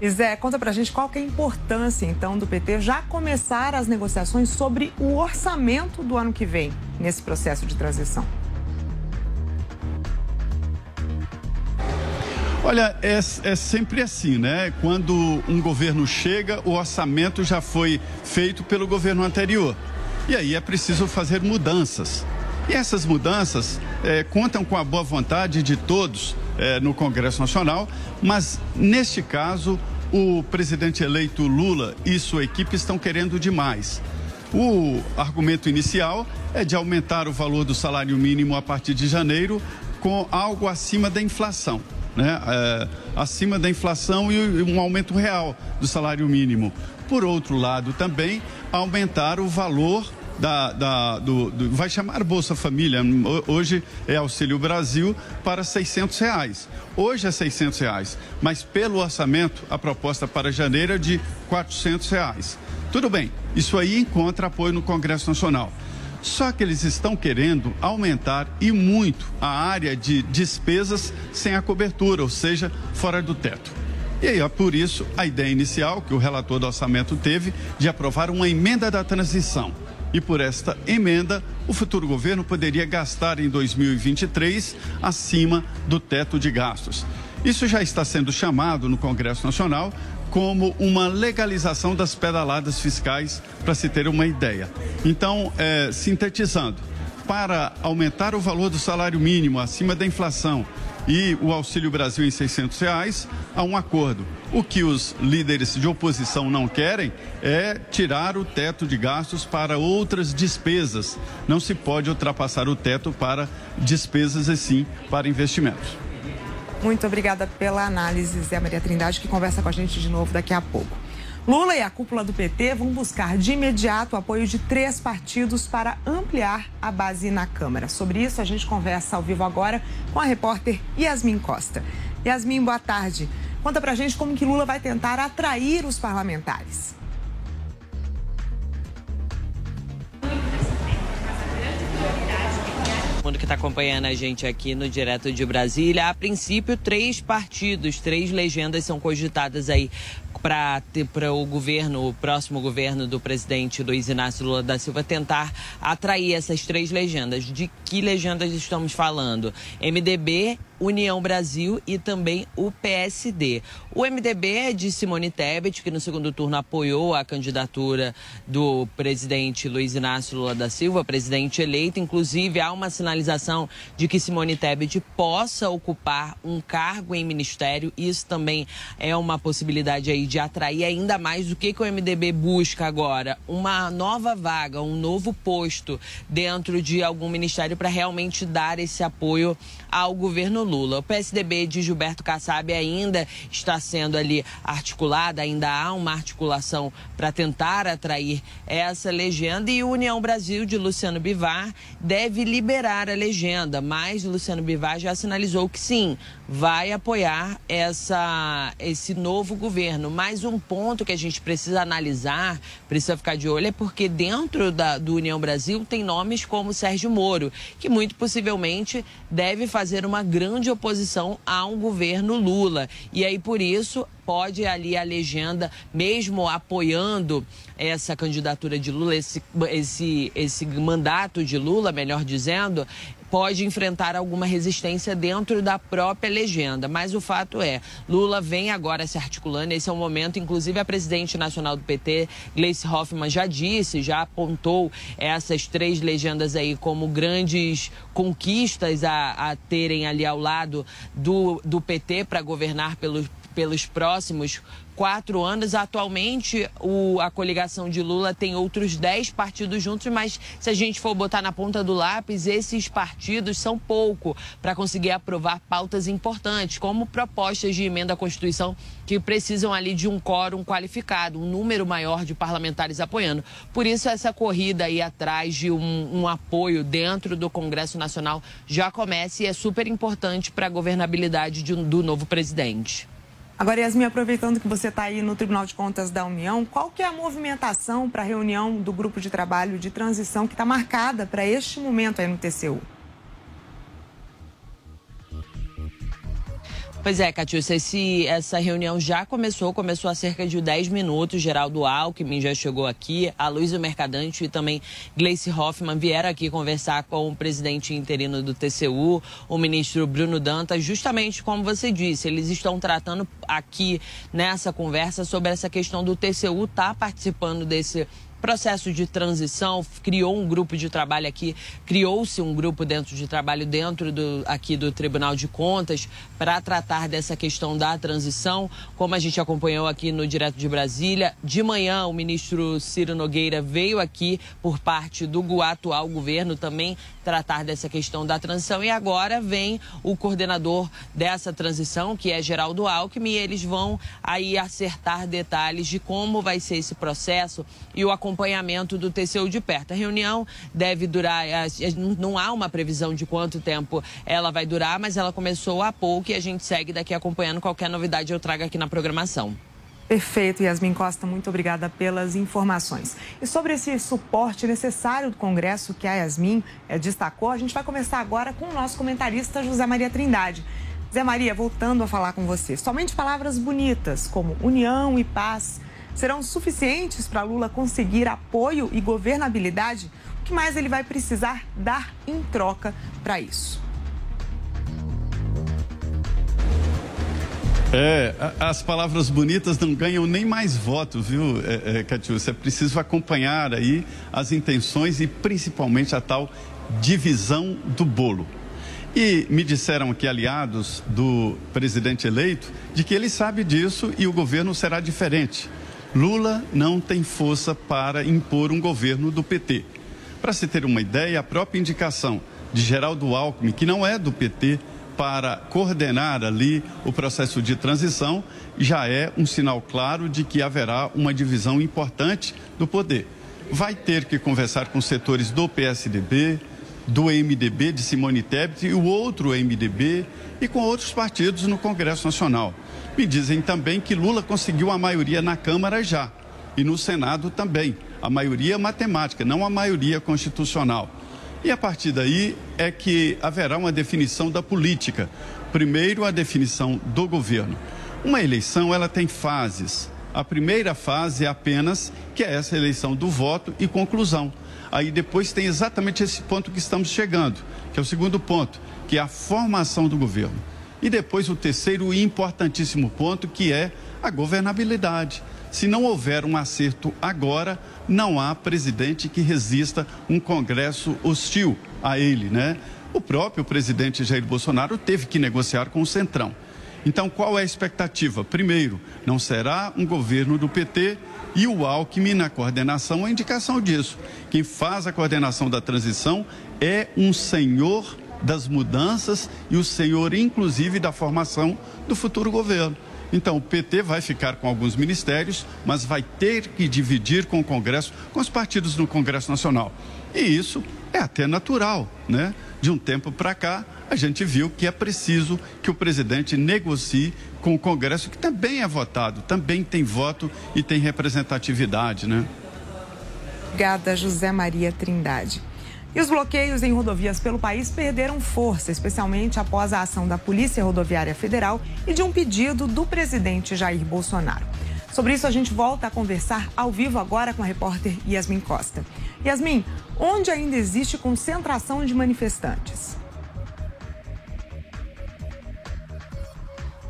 E Zé, conta pra gente qual que é a importância, então, do PT já começar as negociações sobre o orçamento do ano que vem, nesse processo de transição. Olha, é, é, sempre assim, né? Quando um governo chega, o orçamento já foi feito pelo governo anterior. E aí é preciso fazer mudanças. E essas mudanças é, contam com a boa vontade de todos é, no Congresso Nacional, mas neste caso, o presidente eleito Lula e sua equipe estão querendo demais. O argumento inicial é de aumentar o valor do salário mínimo a partir de janeiro com algo acima da inflação né, é, acima da inflação e um aumento real do salário mínimo. Por outro lado, também aumentar o valor da, da do, do, vai chamar Bolsa Família, hoje é Auxílio Brasil, para 600 reais. Hoje é 600 reais, mas pelo orçamento, a proposta para janeiro é de 400 reais. Tudo bem, isso aí encontra apoio no Congresso Nacional. Só que eles estão querendo aumentar e muito a área de despesas sem a cobertura, ou seja, fora do teto. E aí, por isso, a ideia inicial que o relator do orçamento teve de aprovar uma emenda da transição. E por esta emenda, o futuro governo poderia gastar em 2023 acima do teto de gastos. Isso já está sendo chamado no Congresso Nacional como uma legalização das pedaladas fiscais, para se ter uma ideia. Então, é, sintetizando, para aumentar o valor do salário mínimo acima da inflação e o Auxílio Brasil em 600 reais, há um acordo. O que os líderes de oposição não querem é tirar o teto de gastos para outras despesas. Não se pode ultrapassar o teto para despesas e sim para investimentos. Muito obrigada pela análise, Zé Maria Trindade, que conversa com a gente de novo daqui a pouco. Lula e a cúpula do PT vão buscar de imediato o apoio de três partidos para ampliar a base na Câmara. Sobre isso, a gente conversa ao vivo agora com a repórter Yasmin Costa. Yasmin, boa tarde. Conta pra gente como que Lula vai tentar atrair os parlamentares. Mundo que está acompanhando a gente aqui no Direto de Brasília. A princípio, três partidos, três legendas são cogitadas aí para o governo, o próximo governo do presidente Luiz Inácio Lula da Silva tentar atrair essas três legendas. De que legendas estamos falando? MDB, União Brasil e também o PSD. O MDB é de Simone Tebet, que no segundo turno apoiou a candidatura do presidente Luiz Inácio Lula da Silva, presidente eleito. Inclusive, há uma sinalização de que Simone Tebet possa ocupar um cargo em ministério. Isso também é uma possibilidade aí de atrair ainda mais o que, que o MDB busca agora. Uma nova vaga, um novo posto dentro de algum ministério para realmente dar esse apoio ao governo Lula. O PSDB de Gilberto Kassab ainda está sendo ali articulada, ainda há uma articulação para tentar atrair essa legenda e o União Brasil de Luciano Bivar deve liberar a legenda, mas Luciano Bivar já sinalizou que sim, vai apoiar essa, esse novo governo. Mais um ponto que a gente precisa analisar, precisa ficar de olho, é porque dentro da, do União Brasil tem nomes como Sérgio Moro, que muito possivelmente deve fazer uma grande oposição a um governo Lula. E aí, por isso, pode ali a legenda, mesmo apoiando essa candidatura de Lula, esse, esse, esse mandato de Lula, melhor dizendo, pode enfrentar alguma resistência dentro da própria legenda. Mas o fato é, Lula vem agora se articulando, esse é o momento, inclusive a presidente nacional do PT, Gleice Hoffmann, já disse, já apontou essas três legendas aí como grandes conquistas a, a terem ali ao lado do, do PT para governar pelos, pelos próximos quatro anos. Atualmente, o, a coligação de Lula tem outros dez partidos juntos, mas se a gente for botar na ponta do lápis, esses partidos são pouco para conseguir aprovar pautas importantes, como propostas de emenda à Constituição que precisam ali de um quórum qualificado, um número maior de parlamentares apoiando. Por isso, essa corrida aí atrás de um, um apoio dentro do Congresso Nacional já começa e é super importante para a governabilidade de, do novo presidente. Agora, Yasmin, aproveitando que você está aí no Tribunal de Contas da União, qual que é a movimentação para a reunião do grupo de trabalho de transição que está marcada para este momento aí no TCU? Pois é, Catiúcia, esse, essa reunião já começou, começou há cerca de 10 minutos. Geraldo Alckmin já chegou aqui, a Luísa Mercadante e também Gleice Hoffmann vieram aqui conversar com o presidente interino do TCU, o ministro Bruno Dantas, justamente como você disse, eles estão tratando aqui nessa conversa sobre essa questão do TCU estar tá participando desse processo de transição, criou um grupo de trabalho aqui, criou-se um grupo dentro de trabalho dentro do, aqui do Tribunal de Contas para tratar dessa questão da transição, como a gente acompanhou aqui no Direto de Brasília. De manhã, o ministro Ciro Nogueira veio aqui por parte do atual governo também tratar dessa questão da transição e agora vem o coordenador dessa transição, que é Geraldo Alckmin, e eles vão aí acertar detalhes de como vai ser esse processo e o acompanhamento do TCU de perto. A reunião deve durar, é, não há uma previsão de quanto tempo ela vai durar, mas ela começou há pouco e a gente segue daqui acompanhando. Qualquer novidade eu trago aqui na programação. Perfeito, Yasmin Costa, muito obrigada pelas informações. E sobre esse suporte necessário do Congresso que a Yasmin é, destacou, a gente vai começar agora com o nosso comentarista José Maria Trindade. Zé Maria, voltando a falar com você, somente palavras bonitas como união e paz serão suficientes para Lula conseguir apoio e governabilidade? O que mais ele vai precisar dar em troca para isso? É, as palavras bonitas não ganham nem mais votos, viu, é, é, Catiúcia? É preciso acompanhar aí as intenções e principalmente a tal divisão do bolo. E me disseram aqui aliados do presidente eleito de que ele sabe disso e o governo será diferente. Lula não tem força para impor um governo do PT. Para se ter uma ideia, a própria indicação de Geraldo Alckmin, que não é do PT, para coordenar ali o processo de transição, já é um sinal claro de que haverá uma divisão importante do poder. Vai ter que conversar com setores do PSDB, do MDB de Simone Tebet e o outro MDB e com outros partidos no Congresso Nacional. Me dizem também que Lula conseguiu a maioria na Câmara já e no Senado também. A maioria matemática, não a maioria constitucional. E a partir daí é que haverá uma definição da política. Primeiro, a definição do governo. Uma eleição, ela tem fases. A primeira fase é apenas que é essa eleição do voto e conclusão. Aí depois tem exatamente esse ponto que estamos chegando, que é o segundo ponto, que é a formação do governo. E depois o terceiro e importantíssimo ponto, que é a governabilidade. Se não houver um acerto agora, não há presidente que resista um Congresso hostil a ele, né? O próprio presidente Jair Bolsonaro teve que negociar com o Centrão. Então, qual é a expectativa? Primeiro, não será um governo do PT e o Alckmin na coordenação a indicação disso. Quem faz a coordenação da transição é um senhor das mudanças e o senhor, inclusive, da formação do futuro governo. Então, o PT vai ficar com alguns ministérios, mas vai ter que dividir com o Congresso, com os partidos no Congresso Nacional. E isso é até natural, né? De um tempo para cá, a gente viu que é preciso que o presidente negocie com o Congresso, que também é votado, também tem voto e tem representatividade, né? Obrigada, José Maria Trindade. E os bloqueios em rodovias pelo país perderam força, especialmente após a ação da Polícia Rodoviária Federal e de um pedido do presidente Jair Bolsonaro. Sobre isso, a gente volta a conversar ao vivo agora com a repórter Yasmin Costa. Yasmin, onde ainda existe concentração de manifestantes?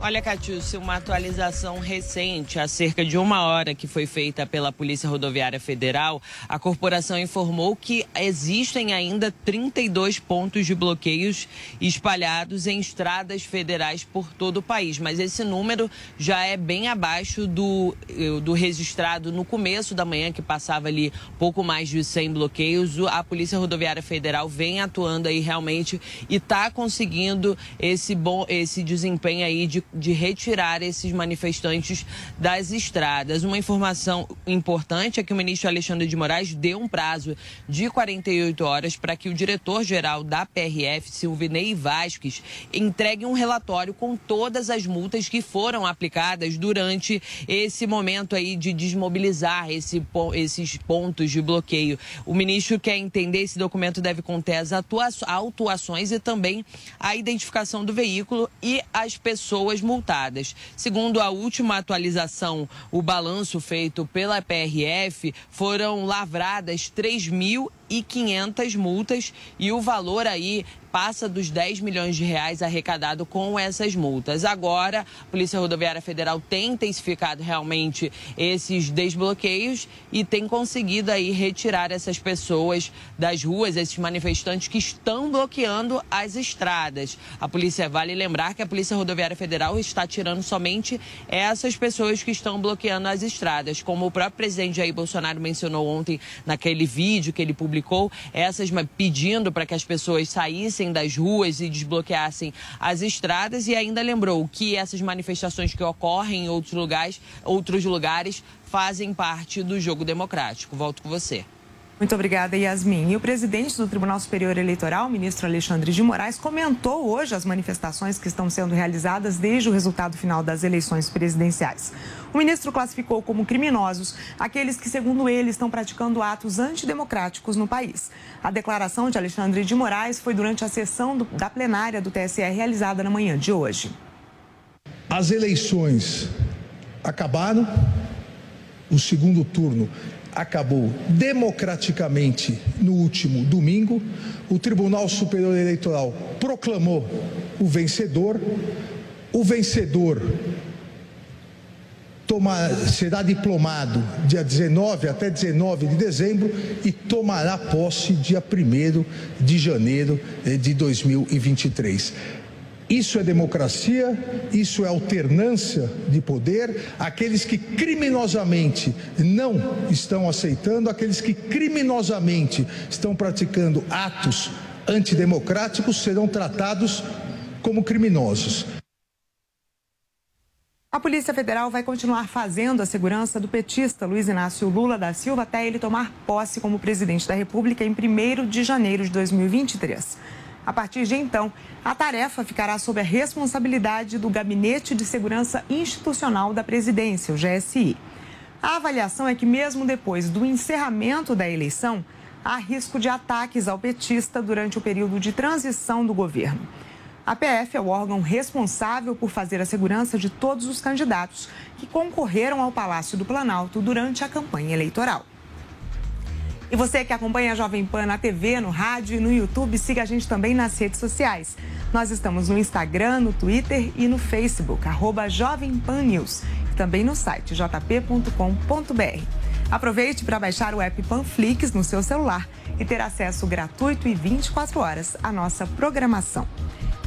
Olha, Catiúcio, uma atualização recente, há cerca de uma hora que foi feita pela Polícia Rodoviária Federal, a corporação informou que existem ainda 32 pontos de bloqueios espalhados em estradas federais por todo o país. Mas esse número já é bem abaixo do, do registrado no começo da manhã, que passava ali pouco mais de 100 bloqueios. A Polícia Rodoviária Federal vem atuando aí realmente e está conseguindo esse, bom, esse desempenho aí de de retirar esses manifestantes das estradas. Uma informação importante é que o ministro Alexandre de Moraes deu um prazo de 48 horas para que o diretor-geral da PRF, Silvinei Vasques, entregue um relatório com todas as multas que foram aplicadas durante esse momento aí de desmobilizar esse, esses pontos de bloqueio. O ministro quer entender esse documento deve conter as autuações e também a identificação do veículo e as pessoas multadas. Segundo a última atualização, o balanço feito pela PRF, foram lavradas 3.500 multas e o valor aí passa dos 10 milhões de reais arrecadado com essas multas. Agora, a Polícia Rodoviária Federal tem intensificado realmente esses desbloqueios e tem conseguido aí retirar essas pessoas das ruas, esses manifestantes que estão bloqueando as estradas. A polícia vale lembrar que a Polícia Rodoviária Federal está tirando somente essas pessoas que estão bloqueando as estradas, como o próprio presidente Jair Bolsonaro mencionou ontem naquele vídeo que ele publicou, essas pedindo para que as pessoas saíssem saíssem das ruas e desbloqueassem as estradas e ainda lembrou que essas manifestações que ocorrem em outros lugares, outros lugares fazem parte do jogo democrático. Volto com você. Muito obrigada, Yasmin. E o presidente do Tribunal Superior Eleitoral, ministro Alexandre de Moraes, comentou hoje as manifestações que estão sendo realizadas desde o resultado final das eleições presidenciais. O ministro classificou como criminosos aqueles que, segundo ele, estão praticando atos antidemocráticos no país. A declaração de Alexandre de Moraes foi durante a sessão do, da plenária do TSE realizada na manhã de hoje. As eleições acabaram, o segundo turno acabou democraticamente no último domingo. O Tribunal Superior Eleitoral proclamou o vencedor. O vencedor toma, será diplomado dia 19 até 19 de dezembro e tomará posse dia 1 de janeiro eh, de 2023. Isso é democracia, isso é alternância de poder. Aqueles que criminosamente não estão aceitando, aqueles que criminosamente estão praticando atos antidemocráticos serão tratados como criminosos. A Polícia Federal vai continuar fazendo a segurança do petista Luiz Inácio Lula da Silva até ele tomar posse como presidente da República em 1 de janeiro de 2023. A partir de então, a tarefa ficará sob a responsabilidade do Gabinete de Segurança Institucional da Presidência, o GSI. A avaliação é que, mesmo depois do encerramento da eleição, há risco de ataques ao petista durante o período de transição do governo. A PF é o órgão responsável por fazer a segurança de todos os candidatos que concorreram ao Palácio do Planalto durante a campanha eleitoral. E você que acompanha a Jovem Pan na TV, no rádio e no YouTube, siga a gente também nas redes sociais. Nós estamos no Instagram, no Twitter e no Facebook, arroba Jovem Pan News. E também no site jp.com.br. Aproveite para baixar o app Panflix no seu celular e ter acesso gratuito e 24 horas à nossa programação.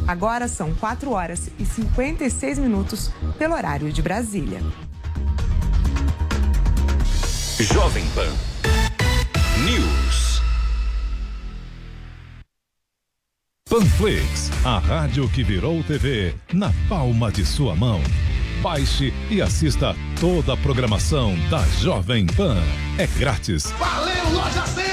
Agora são 4 horas e 56 minutos pelo horário de Brasília. Jovem Pan News. Panflix, a rádio que virou TV na palma de sua mão. Baixe e assista toda a programação da Jovem Pan. É grátis. Valeu, Loja 100!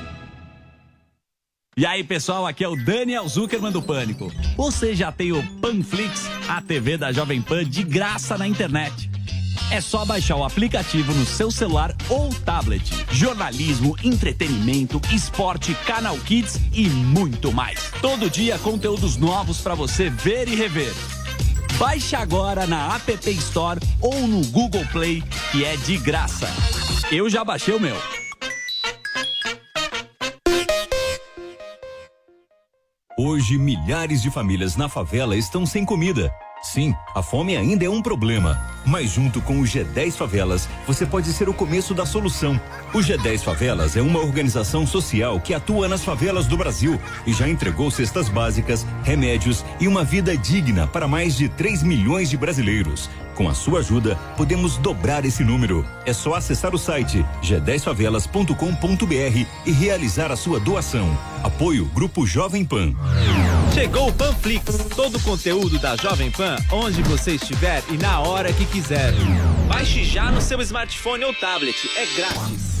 E aí, pessoal, aqui é o Daniel Zuckerman do Pânico. Você já tem o Panflix, a TV da Jovem Pan de graça na internet. É só baixar o aplicativo no seu celular ou tablet. Jornalismo, entretenimento, esporte, canal Kids e muito mais. Todo dia conteúdos novos para você ver e rever. Baixe agora na App Store ou no Google Play, que é de graça. Eu já baixei o meu. Hoje, milhares de famílias na favela estão sem comida. Sim, a fome ainda é um problema. Mas junto com o G10 Favelas, você pode ser o começo da solução. O G10 Favelas é uma organização social que atua nas favelas do Brasil e já entregou cestas básicas, remédios e uma vida digna para mais de 3 milhões de brasileiros. Com a sua ajuda, podemos dobrar esse número. É só acessar o site g10favelas.com.br e realizar a sua doação. Apoio Grupo Jovem Pan. Chegou o Panflix, todo o conteúdo da Jovem Pan, onde você estiver e na hora que quiser. Baixe já no seu smartphone ou tablet, é grátis.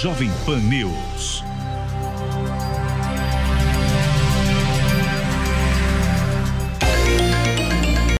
Jovem Pan News.